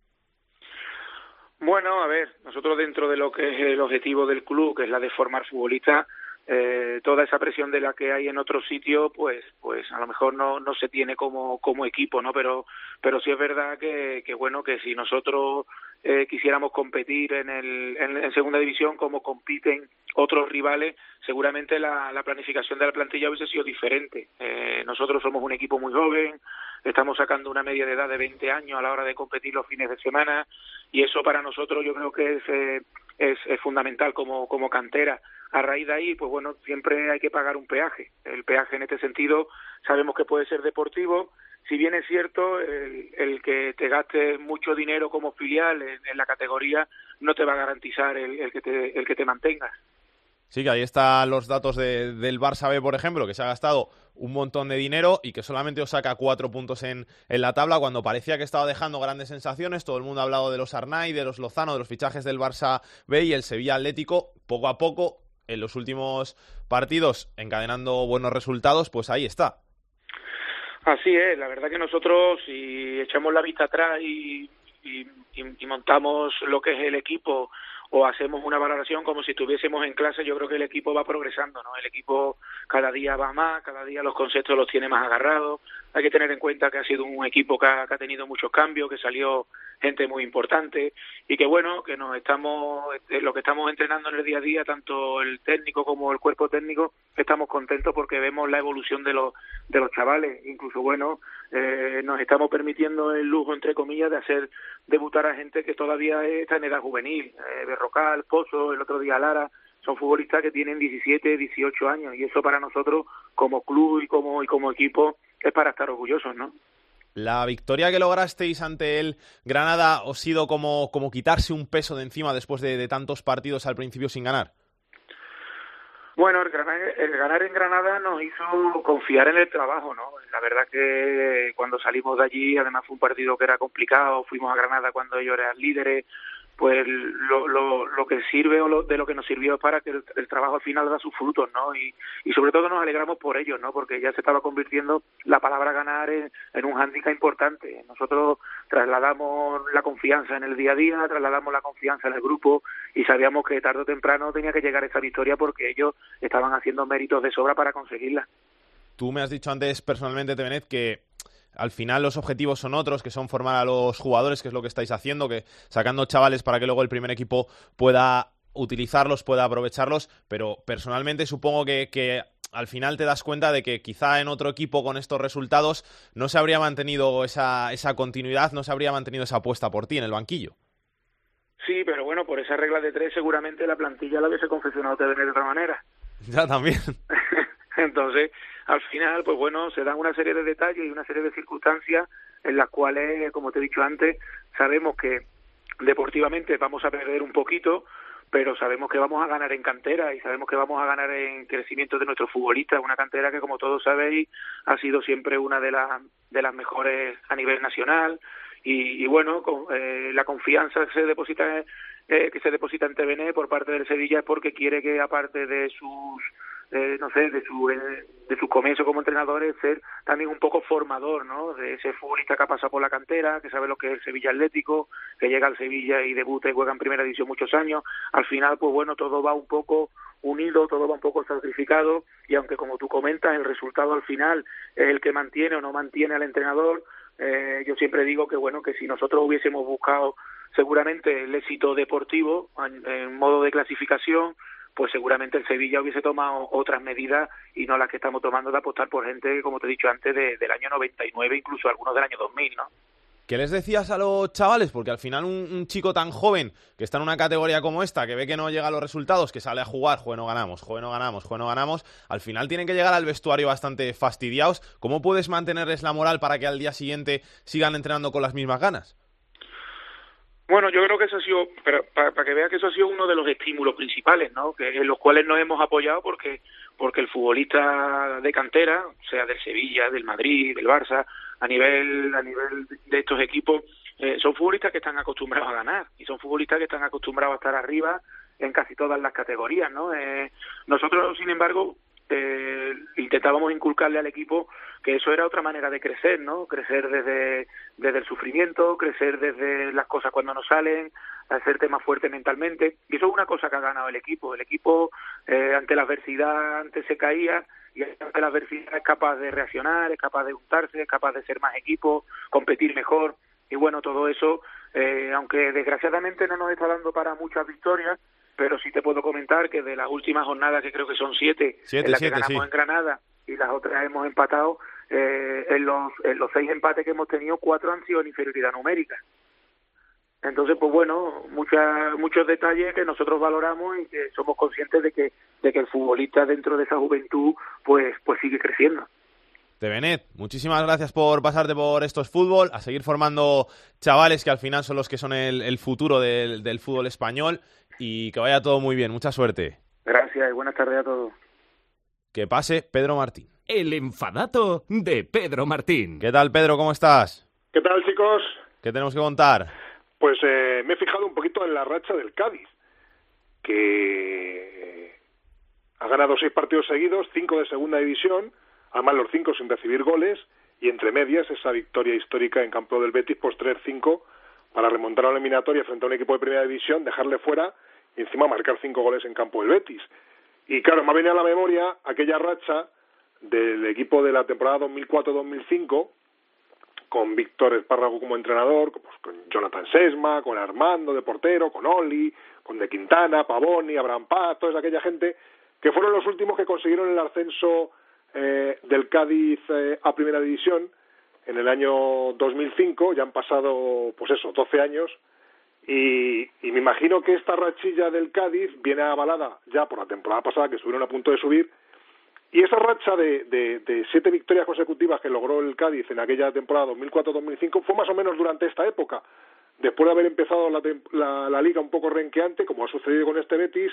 Bueno, a ver, nosotros dentro de lo que es el objetivo del club, que es la de formar futbolistas, eh, toda esa presión de la que hay en otros sitios, pues, pues a lo mejor no, no se tiene como, como equipo, ¿no? Pero, pero sí es verdad que, que bueno, que si nosotros eh, quisiéramos competir en, el, en, segunda división como compiten otros rivales, seguramente la, la planificación de la plantilla hubiese sido diferente. Eh, nosotros somos un equipo muy joven, estamos sacando una media de edad de 20 años a la hora de competir los fines de semana y eso para nosotros yo creo que es, eh, es, es fundamental como, como cantera. A raíz de ahí, pues bueno, siempre hay que pagar un peaje. El peaje en este sentido sabemos que puede ser deportivo, si bien es cierto, el, el, que te gastes mucho dinero como filial en, la categoría no te va a garantizar el, que, te, el que te mantengas. Sí, que ahí están los datos de, del Barça B, por ejemplo, que se ha gastado un montón de dinero y que solamente os saca cuatro puntos en, en la tabla cuando parecía que estaba dejando grandes sensaciones. Todo el mundo ha hablado de los Arnay, de los Lozano, de los fichajes del Barça B y el Sevilla Atlético, poco a poco, en los últimos partidos, encadenando buenos resultados, pues ahí está. Así es, la verdad que nosotros si echamos la vista atrás y, y, y, montamos lo que es el equipo o hacemos una valoración como si estuviésemos en clase, yo creo que el equipo va progresando, ¿no? El equipo cada día va más, cada día los conceptos los tiene más agarrados. Hay que tener en cuenta que ha sido un equipo que ha, tenido muchos cambios, que salió gente muy importante y que bueno, que nos estamos, lo que estamos entrenando en el día a día, tanto el técnico como el cuerpo técnico, estamos contentos porque vemos la evolución de los, de los chavales. Incluso bueno, eh, nos estamos permitiendo el lujo, entre comillas, de hacer debutar a gente que todavía está en edad juvenil. Eh, Berrocal, Pozo, el otro día Lara, son futbolistas que tienen 17, 18 años y eso para nosotros como club y como, y como equipo es para estar orgullosos, ¿no? La victoria que lograsteis ante el Granada os sido como, como quitarse un peso de encima después de, de tantos partidos al principio sin ganar. Bueno, el ganar, el ganar, en Granada nos hizo confiar en el trabajo, ¿no? La verdad que cuando salimos de allí, además fue un partido que era complicado, fuimos a Granada cuando ellos eran líderes, pues lo, lo, lo que sirve o lo, de lo que nos sirvió es para que el, trabajo al final da sus frutos, ¿no? Y, sobre todo nos alegramos por ello, ¿no? Porque ya se estaba convirtiendo la palabra ganar en, en un hándicap importante. Nosotros trasladamos la confianza en el día a día, trasladamos la confianza en el grupo y sabíamos que tarde o temprano tenía que llegar esa victoria porque ellos estaban haciendo méritos de sobra para conseguirla. Tú me has dicho antes personalmente, Tevenet, que al final los objetivos son otros, que son formar a los jugadores, que es lo que estáis haciendo, que sacando chavales para que luego el primer equipo pueda utilizarlos, pueda aprovecharlos, pero personalmente supongo que, que al final te das cuenta de que quizá en otro equipo con estos resultados no se habría mantenido esa, esa continuidad, no se habría mantenido esa apuesta por ti en el banquillo. Sí, pero bueno, por esa regla de tres seguramente la plantilla la hubiese confeccionado de otra manera. *laughs* Ya también. *laughs* Entonces, al final, pues bueno, se dan una serie de detalles y una serie de circunstancias en las cuales, como te he dicho antes, sabemos que deportivamente vamos a perder un poquito, pero sabemos que vamos a ganar en cantera y sabemos que vamos a ganar en crecimiento de nuestros futbolistas, una cantera que como todos sabéis ha sido siempre una de las de las mejores a nivel nacional y, y bueno, con, eh, la confianza que se deposita eh, que se deposita en TVN por parte del Sevilla es porque quiere que aparte de sus eh, no sé, de su, eh, de su comienzo como entrenador es ser también un poco formador, ¿no? De ese futbolista que ha pasado por la cantera, que sabe lo que es el Sevilla Atlético, que llega al Sevilla y debuta y juega en primera división muchos años. Al final, pues bueno, todo va un poco unido, todo va un poco sacrificado y aunque como tú comentas, el resultado al final es el que mantiene o no mantiene al entrenador, eh, yo siempre digo que bueno, que si nosotros hubiésemos buscado seguramente el éxito deportivo en modo de clasificación, pues seguramente el Sevilla hubiese tomado otras medidas y no las que estamos tomando de apostar por gente, como te he dicho antes, del año 99, incluso algunos del año 2000, ¿no? ¿Qué les decías a los chavales? Porque al final un, chico tan joven que está en una categoría como esta, que ve que no llega a los resultados, que sale a jugar, juego no ganamos, juego no ganamos, juego no ganamos, al final tienen que llegar al vestuario bastante fastidiados. ¿Cómo puedes mantenerles la moral para que al día siguiente sigan entrenando con las mismas ganas? Bueno, yo creo que eso ha sido, para, para, que vea que eso ha sido uno de los estímulos principales, ¿no? Que en los cuales nos hemos apoyado porque porque el futbolista de cantera, sea del Sevilla, del Madrid, del Barça, a nivel a nivel de estos equipos, eh, son futbolistas que están acostumbrados a ganar y son futbolistas que están acostumbrados a estar arriba en casi todas las categorías, ¿no? Eh, nosotros, sin embargo, eh, intentábamos inculcarle al equipo que eso era otra manera de crecer, ¿no? Crecer desde, desde el sufrimiento, crecer desde las cosas cuando no salen, hacerte más fuerte mentalmente. Y eso es una cosa que ha ganado el equipo. El equipo, eh, ante la adversidad, antes se caía y ante la adversidad es capaz de reaccionar, es capaz de gustarse, es capaz de ser más equipo, competir mejor. Y bueno, todo eso, eh, aunque desgraciadamente no nos está dando para muchas victorias, pero sí te puedo comentar que de las últimas jornadas, que creo que son siete, en las que ganamos en Granada y las otras hemos empatado, eh, en, los, en los seis empates que hemos tenido, cuatro han sido en inferioridad numérica. Entonces, pues bueno, muchas, muchos detalles que nosotros valoramos y que somos conscientes de que, de que el futbolista dentro de esa juventud pues, pues sigue creciendo. De Benet, muchísimas gracias por pasarte por estos fútbol, a seguir formando chavales que al final son los que son el, el futuro del, del fútbol español y que vaya todo muy bien. Mucha suerte. Gracias y buenas tardes a todos. Que pase Pedro Martín. El enfadato de Pedro Martín. ¿Qué tal, Pedro? ¿Cómo estás? ¿Qué tal, chicos? ¿Qué tenemos que contar? Pues eh, me he fijado un poquito en la racha del Cádiz, que ha ganado seis partidos seguidos, cinco de segunda división, además los cinco sin recibir goles, y entre medias esa victoria histórica en campo del Betis, pues 3-5 para remontar a la eliminatoria frente a un equipo de primera división, dejarle fuera y encima marcar cinco goles en campo del Betis. Y claro, me ha venido a la memoria aquella racha del equipo de la temporada 2004-2005, con Víctor Espárrago como entrenador, pues con Jonathan Sesma, con Armando de portero, con Oli, con De Quintana, Pavoni, Abraham Paz, toda aquella gente, que fueron los últimos que consiguieron el ascenso eh, del Cádiz eh, a Primera División en el año 2005, ya han pasado, pues eso, 12 años, y, y, me imagino que esta rachilla del Cádiz viene avalada ya por la temporada pasada, que estuvieron a punto de subir, y esa racha de, de, siete victorias consecutivas que logró el Cádiz en aquella temporada 2004-2005 fue más o menos durante esta época. Después de haber empezado la, la, la, liga un poco renqueante, como ha sucedido con este Betis,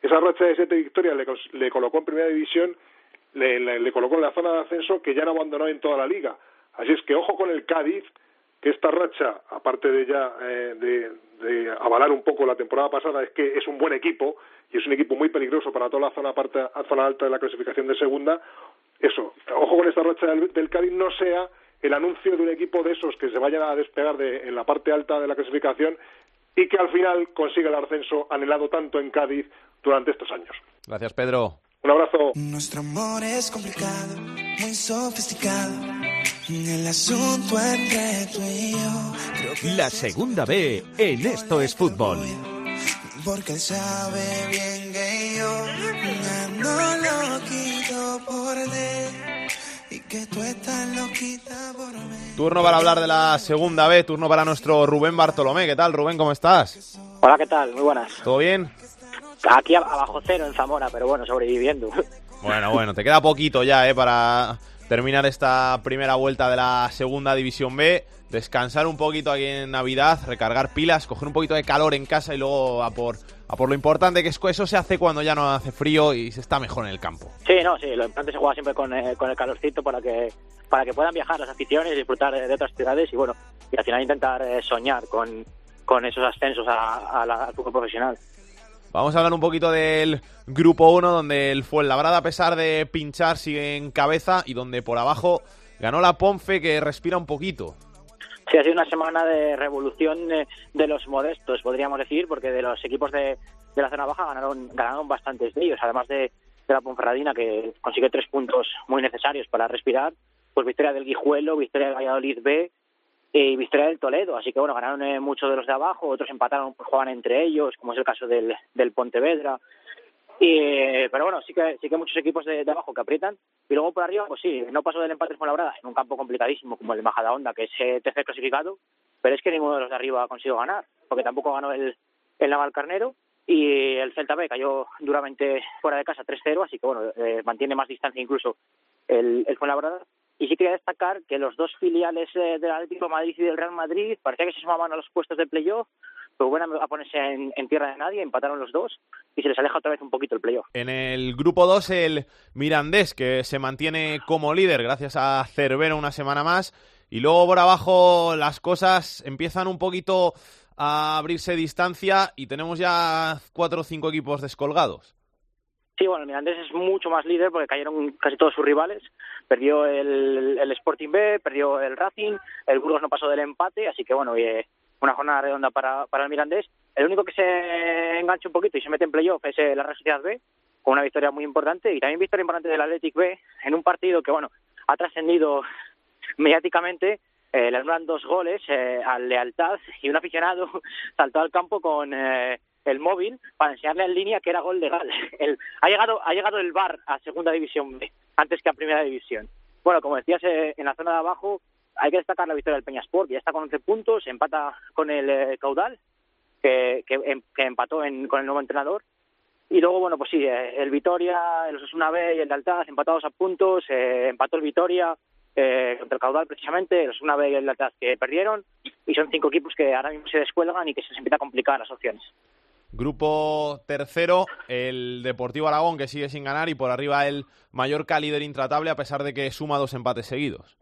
esa racha de siete victorias le, le colocó en primera división, le, le, le colocó en la zona de ascenso que ya no abandonó en toda la liga Así es que ojo con el Cádiz, que esta racha, aparte de ya eh, de, de, avalar un poco la temporada pasada, es que es un buen equipo y es un equipo muy peligroso para toda la zona, parte, zona alta de la clasificación de segunda. Eso, ojo con esta racha del, del Cádiz, no sea el anuncio de un equipo de esos que se vayan a despegar de, en la parte alta de la clasificación y que al final consiga el ascenso anhelado tanto en Cádiz durante estos años. Gracias, Pedro. Un abrazo. Nuestro amor es complicado, muy sofisticado. El asunto entre tú y yo. Creo que La segunda B en Esto es Fútbol. porque él sabe bien que yo no lo quito por él. Y que tú estás loquita por mí. Turno para hablar de la segunda B, turno para nuestro Rubén Bartolomé. ¿Qué tal, Rubén? ¿Cómo estás? Hola, ¿qué tal? Muy buenas. ¿Todo bien? Aquí ab- abajo cero en Zamora, pero bueno, sobreviviendo. Bueno, bueno, te queda poquito ya, ¿eh? Para terminar esta primera vuelta de la segunda división B, descansar un poquito aquí en Navidad, recargar pilas, coger un poquito de calor en casa y luego a por, a por lo importante que es eso se hace cuando ya no hace frío y se está mejor en el campo. Sí, no, sí, lo importante se juega siempre con, eh, con el calorcito para que para que puedan viajar las aficiones disfrutar de otras ciudades y bueno, y al final intentar eh, soñar con, con esos ascensos a- a la- al fútbol profesional. Vamos a hablar un poquito del grupo 1, donde el Fuenlabrada, a pesar de pinchar, sigue en cabeza y donde por abajo ganó la Ponfe, que respira un poquito. Sí, ha sido una semana de revolución eh, de los modestos, podríamos decir, porque de los equipos de, de la zona baja ganaron, ganaron bastantes de ellos, además de, de la Ponferradina, que consigue tres puntos muy necesarios para respirar, pues victoria del Guijuelo, victoria del Valladolid B y victoria del Toledo. Así que bueno, ganaron eh, muchos de los de abajo, otros empataron, pues entre ellos, como es el caso del, del Pontevedra. Y, pero bueno, sí que sí que hay muchos equipos de, de abajo que aprietan. Y luego por arriba, pues sí, no pasó del empate con la Brada en un campo complicadísimo como el de Majadahonda, que es eh, tercer clasificado, pero es que ninguno de los de arriba consiguió ganar, porque tampoco ganó el, el Navalcarnero y el Celta B cayó duramente fuera de casa 3-0, así que bueno, eh, mantiene más distancia incluso el, el Fuenlabrada. Y sí quería destacar que los dos filiales eh, del Atlético Madrid y del Real Madrid parecía que se sumaban a los puestos de playoff, pero bueno, a ponerse en, tierra de nadie, empataron los dos y se les aleja otra vez un poquito el playoff. En el grupo 2, el Mirandés, que se mantiene como líder gracias a Cervera una semana más. Y luego por abajo las cosas empiezan un poquito a abrirse distancia y tenemos ya cuatro o cinco equipos descolgados. Sí, bueno, el Mirandés es mucho más líder porque cayeron casi todos sus rivales. Perdió el, el Sporting B, perdió el Racing, el Burgos no pasó del empate, así que bueno, una jornada redonda para, para el Mirandés. El único que se engancha un poquito y se mete en playoff es eh, la Real Sociedad B, con una victoria muy importante y también victoria importante del Athletic B en un partido que, bueno, ha trascendido mediáticamente. Eh, le anulan dos goles eh, al Lealtad y un aficionado *laughs* saltó al campo con eh, el móvil para enseñarle en línea que era gol legal. *laughs* El, ha llegado ha llegado el VAR a Segunda División B antes que a Primera División. Bueno, como decías, eh, en la zona de abajo hay que destacar la victoria del Peñasport, que ya está con 11 puntos, empata con el eh, Caudal, que, que, em- que empató en- con el nuevo entrenador. Y luego, bueno, pues sí, eh, el Vitoria, el Osasuna B y el Lealtad empatados a puntos, eh, empató el Vitoria eh, contra el Caudal precisamente, el Osasuna B y el Lealtad que perdieron, y son cinco equipos que ahora mismo se descuelgan y que se les empieza a complicar las opciones. Grupo tercero, el Deportivo Aragón, que sigue sin ganar, y por arriba el Mallorca, líder intratable, a pesar de que suma dos empates seguidos.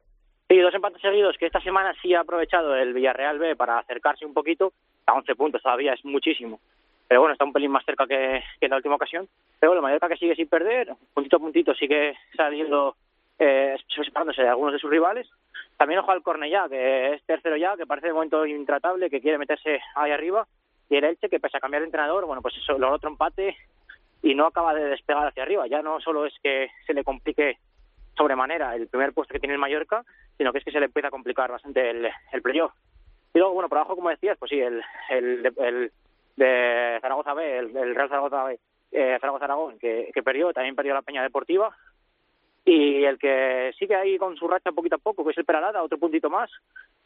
Sí, dos empates seguidos que esta semana sí ha aprovechado el Villarreal B para acercarse un poquito. A 11 puntos todavía es muchísimo. Pero bueno, está un pelín más cerca que, en la última ocasión. Pero bueno, Mallorca que sigue sin perder, puntito a puntito sigue saliendo, eh, separándose de algunos de sus rivales. También ojo al Cornellá, que es tercero ya, que parece de momento intratable, que quiere meterse ahí arriba. Y el Elche, que pese a cambiar de entrenador, bueno, pues eso, logró otro empate y no acaba de despegar hacia arriba. Ya no solo es que se le complique sobremanera el primer puesto que tiene el Mallorca, sino que es que se le empieza a complicar bastante el, el playoff. Y luego, bueno, por abajo, como decías, pues sí, el, el, el de Zaragoza B, el, Real Zaragoza B, eh, Zaragoza Aragón, que perdió, también perdió la Peña Deportiva. Y el que sigue ahí con su racha poquito a poco, que es el Peralada, otro puntito más.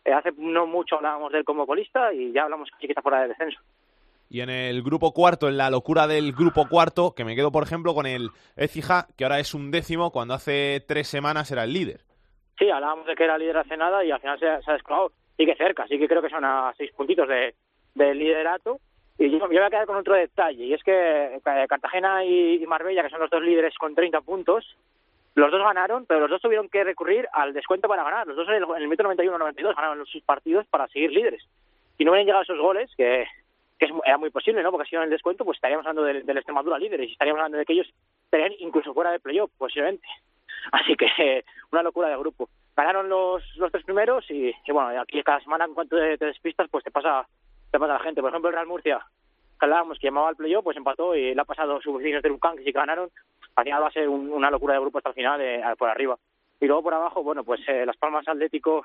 Eh, hace no mucho hablábamos de él como colista y ya hablamos que sí que está fuera de descenso. Y en el grupo cuarto, en la locura del grupo cuarto, que me quedo, por ejemplo, con el Écija, que ahora es un décimo, cuando hace tres semanas era el líder. Sí, hablábamos de que era líder hace nada y al final se, ha- se ha descolgado. Sí que cerca, sí que creo que son a seis puntitos de, de liderato. Y yo, yo voy a quedar con otro detalle, y es que eh, Cartagena y, y Marbella, que son los dos líderes con 30 puntos, Los dos ganaron, pero los dos tuvieron que recurrir al descuento para ganar. Los dos en el, en el minuto 91-92 ganaron sus partidos para seguir líderes. Si no hubieran llegado esos goles, que, que es, era muy posible, ¿no? Porque si no en el descuento, pues estaríamos hablando del, del Extremadura líderes y estaríamos hablando de que ellos estarían incluso fuera de playoff, posiblemente. *laughs* Así que una locura de grupo. Ganaron los, los tres primeros y, bueno, aquí cada semana en cuanto te, te despistas, pues te pasa, te pasa la gente. Por ejemplo, el Real Murcia, que hablábamos que llamaba al playoff, pues empató y le ha pasado sus vecinos de Lucan, que sí que ganaron. Al final va a ser un- una locura de grupo hasta el final, eh, por arriba. Y luego por abajo, bueno, pues eh, Las Palmas Atlético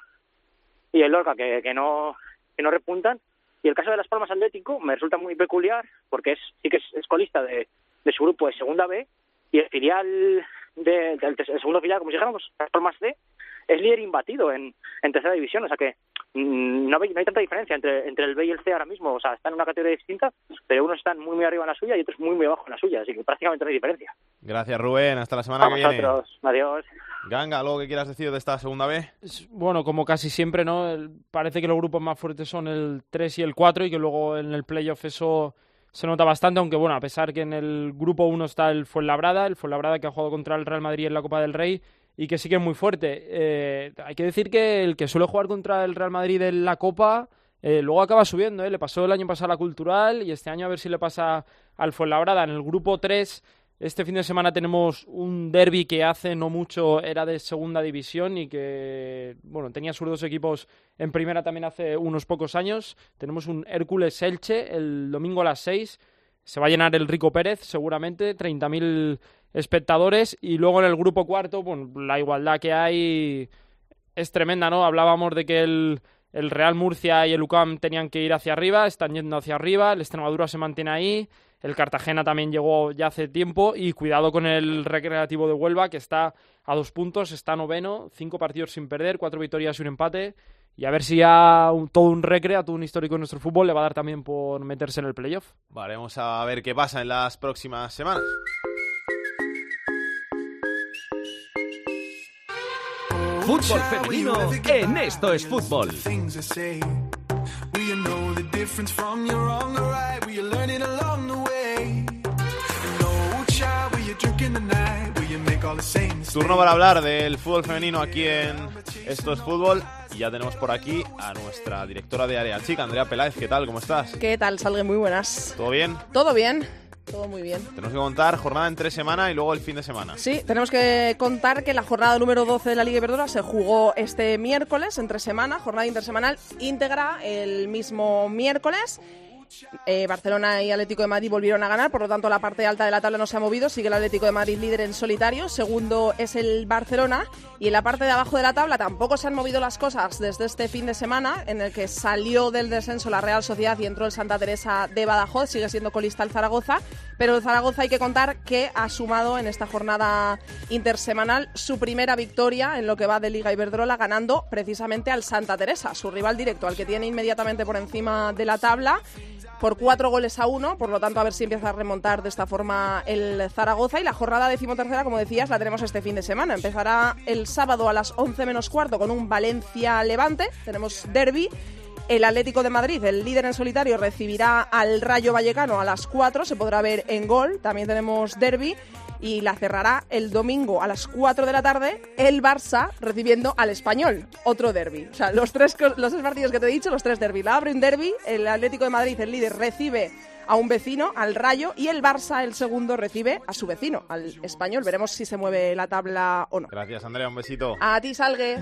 y el Lorca, que, que no que no repuntan. Y el caso de Las Palmas Atlético me resulta muy peculiar porque es sí que es, es colista de, de su grupo de Segunda B y el filial de, del el segundo filial, como si dijéramos, Las Palmas C, es líder imbatido en, en tercera división. O sea que mm, no, hay- no hay tanta diferencia entre, entre el B y el C ahora mismo. O sea, están en una categoría distinta, pero unos están muy, muy arriba en la suya y otros muy, muy abajo en la suya. Así que prácticamente no hay diferencia. Gracias, Rubén. Hasta la semana que viene. vosotros. Adiós. Ganga, ¿algo que quieras decir de esta segunda B? Bueno, como casi siempre, ¿no? El- parece que los grupos más fuertes son el 3 y el 4 y que luego en el playoff eso se nota bastante, aunque bueno, a pesar que en el grupo 1 está el Fuenlabrada, el Fuenlabrada que ha jugado contra el Real Madrid en la Copa del Rey y que sí que es muy fuerte. Eh, hay que decir que el que suele jugar contra el Real Madrid en la Copa eh, luego acaba subiendo, ¿eh? Le pasó el año pasado a la Cultural y este año a ver si le pasa al Fuenlabrada. En el grupo 3 este fin de semana tenemos un derby que hace no mucho era de segunda división y que, bueno, tenía sus dos equipos en primera también hace unos pocos años. Tenemos un Hércules Elche el domingo a las 6. Se va a llenar el Rico Pérez, seguramente, 30.000 espectadores. Y luego en el grupo cuarto, bueno, la igualdad que hay es tremenda, ¿no? Hablábamos de que el, el Real Murcia y el UCAM tenían que ir hacia arriba, están yendo hacia arriba, el Extremadura se mantiene ahí, el Cartagena también llegó ya hace tiempo y cuidado con el Recreativo de Huelva que está a dos puntos, está noveno, cinco partidos sin perder, cuatro victorias y un empate y a ver si a un- todo un recre, a todo un histórico de nuestro fútbol le va a dar también por meterse en el playoff. Vale, vamos a ver qué pasa en las próximas semanas. Fútbol femenino en Esto es Fútbol. the night? Turno para hablar del fútbol femenino aquí en Esto es Fútbol. Y ya tenemos por aquí a nuestra directora de área chica, Andrea Peláez. ¿Qué tal? ¿Cómo estás? ¿Qué tal, Salgue? Muy buenas. ¿Todo bien? ¿Todo bien? Todo muy bien. Tenemos que contar jornada en tres semanas y luego el fin de semana. Sí, tenemos que contar que la jornada número 12 de la Liga Iberdrola se jugó este miércoles, entre semana, jornada intersemanal íntegra el mismo miércoles. Eh, Barcelona y Atlético de Madrid volvieron a ganar, por lo tanto la parte alta de la tabla no se ha movido, sigue el Atlético de Madrid líder en solitario, segundo es el Barcelona y en la parte de abajo de la tabla tampoco se han movido las cosas desde este fin de semana en el que salió del descenso la Real Sociedad y entró el Santa Teresa de Badajoz, sigue siendo colista el Zaragoza, pero el Zaragoza hay que contar que ha sumado en esta jornada intersemanal su primera victoria en lo que va de Liga Iberdrola ganando precisamente al Santa Teresa, su rival directo, al que tiene inmediatamente por encima de la tabla por cuatro goles a uno, por lo tanto a ver si empieza a remontar de esta forma el Zaragoza y la jornada decimotercera, como decías, la tenemos este fin de semana. Empezará el sábado a las 11 menos cuarto con un Valencia-Levante, tenemos derby. El Atlético de Madrid, el líder en solitario, recibirá al Rayo Vallecano a las 4, se podrá ver en gol. También tenemos derby y la cerrará el domingo a las 4 de la tarde el Barça recibiendo al Español, otro derby. O sea, los tres, los tres partidos que te he dicho, los tres derby. La abre un derby, el Atlético de Madrid, el líder, recibe a un vecino, al Rayo, y el Barça, el segundo, recibe a su vecino, al Español. Veremos si se mueve la tabla o no. Gracias, Andrea. Un besito. A ti, Salgue.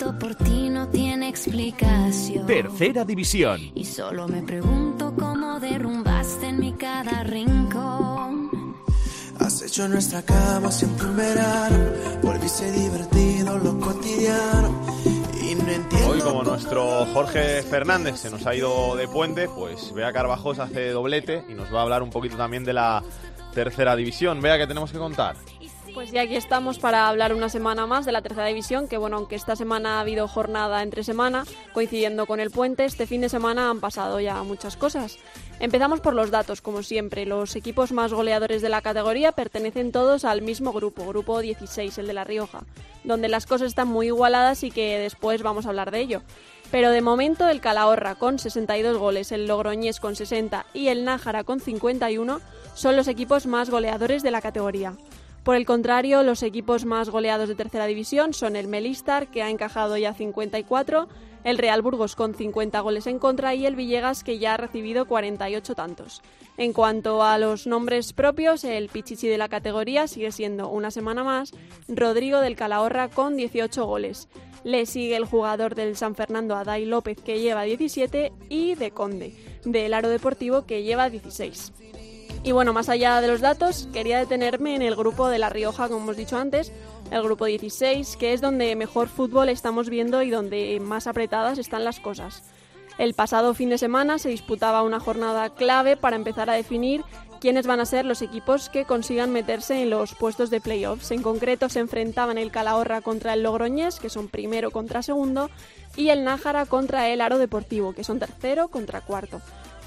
Siento por ti no tiene explicación. Tercera división. Y solo me pregunto cómo derrumbaste en mi cada rincón. Has hecho nuestra cama siempre un verano. Volviste divertido lo cotidiano. Y no entiendo. Hoy, como nuestro Jorge Fernández se nos ha ido de puente, pues Bea Carvajos hace doblete y nos va a hablar un poquito también de la tercera división. Vea que tenemos que contar. Pues ya aquí estamos para hablar una semana más de la tercera división, que bueno, aunque esta semana ha habido jornada entre semana, coincidiendo con el puente, este fin de semana han pasado ya muchas cosas. Empezamos por los datos, como siempre. Los equipos más goleadores de la categoría pertenecen todos al mismo grupo, grupo 16, el de La Rioja, donde las cosas están muy igualadas y que después vamos a hablar de ello. Pero de momento el Calahorra con 62 goles, el Logroñés con 60 y el Nájara con 51 son los equipos más goleadores de la categoría. Por el contrario, los equipos más goleados de tercera división son el Melistar, que ha encajado ya 54, el Real Burgos con 50 goles en contra y el Villegas, que ya ha recibido 48 tantos. En cuanto a los nombres propios, el Pichichi de la categoría sigue siendo una semana más Rodrigo del Calahorra con 18 goles. Le sigue el jugador del San Fernando Adai López que lleva 17 y de Conde del Aro Deportivo que lleva 16. Y bueno, más allá de los datos, quería detenerme en el grupo de La Rioja, como hemos dicho antes, el grupo 16, que es donde mejor fútbol estamos viendo y donde más apretadas están las cosas. El pasado fin de semana se disputaba una jornada clave para empezar a definir quiénes van a ser los equipos que consigan meterse en los puestos de playoffs. En concreto se enfrentaban el Calahorra contra el Logroñés, que son primero contra segundo, y el Nájara contra el Aro Deportivo, que son tercero contra cuarto.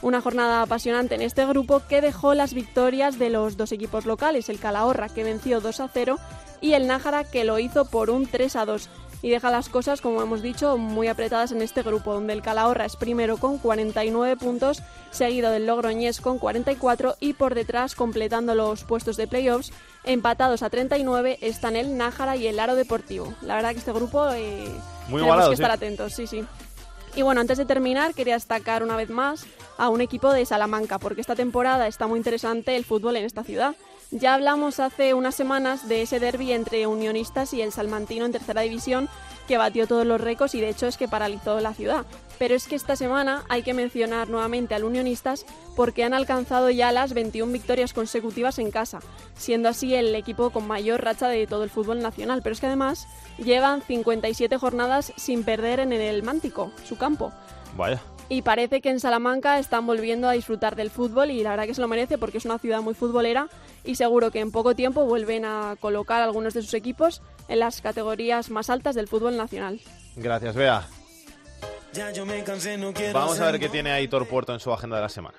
Una jornada apasionante en este grupo que dejó las victorias de los dos equipos locales, el Calahorra que venció 2 a 0 y el Nájara que lo hizo por un 3 a 2 y deja las cosas, como hemos dicho, muy apretadas en este grupo, donde el Calahorra es primero con 49 puntos, seguido del Logroñés con 44 y por detrás, completando los puestos de playoffs, empatados a 39, están el Nájara y el Aro Deportivo. La verdad que este grupo eh, Muy tenemos igualado, que estar sí. atentos, sí, sí. Y bueno, antes de terminar, quería destacar una vez más a un equipo de Salamanca, porque esta temporada está muy interesante el fútbol en esta ciudad. Ya hablamos hace unas semanas de ese derby entre Unionistas y el Salmantino en tercera división, que batió todos los récords y de hecho es que paralizó la ciudad. Pero es que esta semana hay que mencionar nuevamente al Unionistas porque han alcanzado ya las 21 victorias consecutivas en casa, siendo así el equipo con mayor racha de todo el fútbol nacional. Pero es que además llevan 57 jornadas sin perder en el Mántico, su campo. Vaya. Y parece que en Salamanca están volviendo a disfrutar del fútbol y la verdad que se lo merece porque es una ciudad muy futbolera y seguro que en poco tiempo vuelven a colocar algunos de sus equipos en las categorías más altas del fútbol nacional. Gracias, Bea. Vamos a ver qué tiene Aitor Puerto en su agenda de la semana.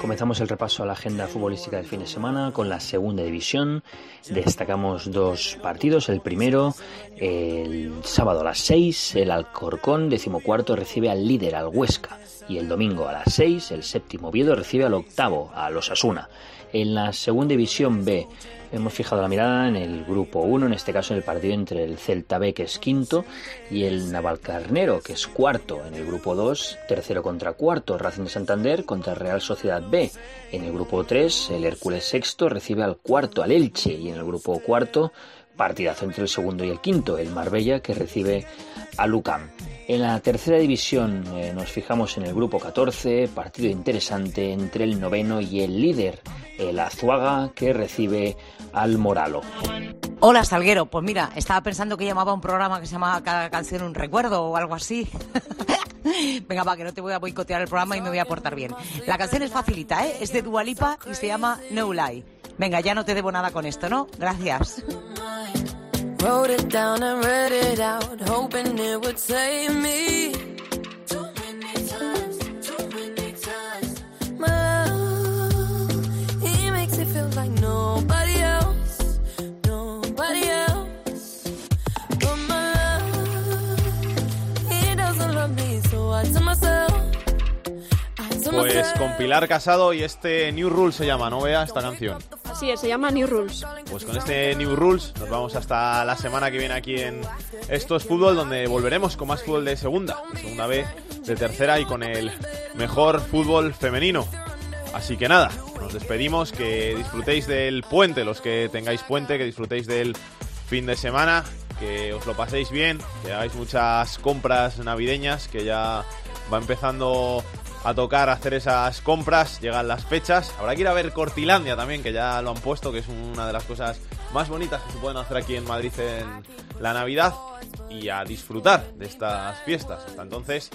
Comenzamos el repaso a la agenda futbolística del fin de semana con la segunda división. Destacamos dos partidos. El primero, el sábado a las 6, el Alcorcón, decimocuarto, recibe al líder, al Huesca. Y el domingo a las 6, el séptimo Oviedo recibe al octavo, a los Asuna. En la segunda división B, hemos fijado la mirada en el grupo 1, en este caso en el partido entre el Celta B, que es quinto, y el Navalcarnero, que es cuarto. En el grupo 2, tercero contra cuarto, Racing de Santander contra Real Sociedad B. En el grupo 3, el Hércules sexto recibe al cuarto, al Elche, y en el grupo cuarto, partidazo entre el segundo y el quinto, el Marbella, que recibe a Lucam. En la tercera división eh, nos fijamos en el grupo 14, partido interesante entre el noveno y el líder, el Azuaga, que recibe al Moralo. Hola, Salguero. Pues mira, estaba pensando que llamaba un programa que se llama Cada canción un recuerdo o algo así. *laughs* Venga, va, que no te voy a boicotear el programa y me voy a portar bien. La canción es facilita, ¿eh? Es de Dualipa y se llama No Lie. Venga, ya no te debo nada con esto, ¿no? Gracias. Wrote it down and read it out, hoping it would save me. Myself. con Pilar Casado y este New Rule se llama, ¿no vea esta canción? Es, se llama New Rules. Pues con este New Rules nos vamos hasta la semana que viene aquí en Esto es Fútbol, donde volveremos con más fútbol de segunda, de segunda B, de tercera y con el mejor fútbol femenino. Así que nada, nos despedimos, que disfrutéis del puente, los que tengáis puente, que disfrutéis del fin de semana, que os lo paséis bien, que hagáis muchas compras navideñas, que ya va empezando a tocar hacer esas compras, llegan las fechas. Habrá que ir a ver Cortilandia también, que ya lo han puesto, que es una de las cosas más bonitas que se pueden hacer aquí en Madrid en la Navidad y a disfrutar de estas fiestas. Hasta entonces,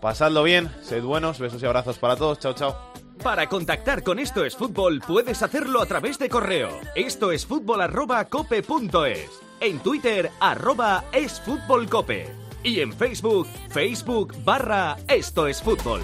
pasadlo bien, sed buenos, besos y abrazos para todos, chao chao. Para contactar con Esto es Fútbol puedes hacerlo a través de correo. Esto es fútbol arroba cope punto es. En Twitter arroba es fútbol cope. Y en Facebook, Facebook barra Esto es Fútbol.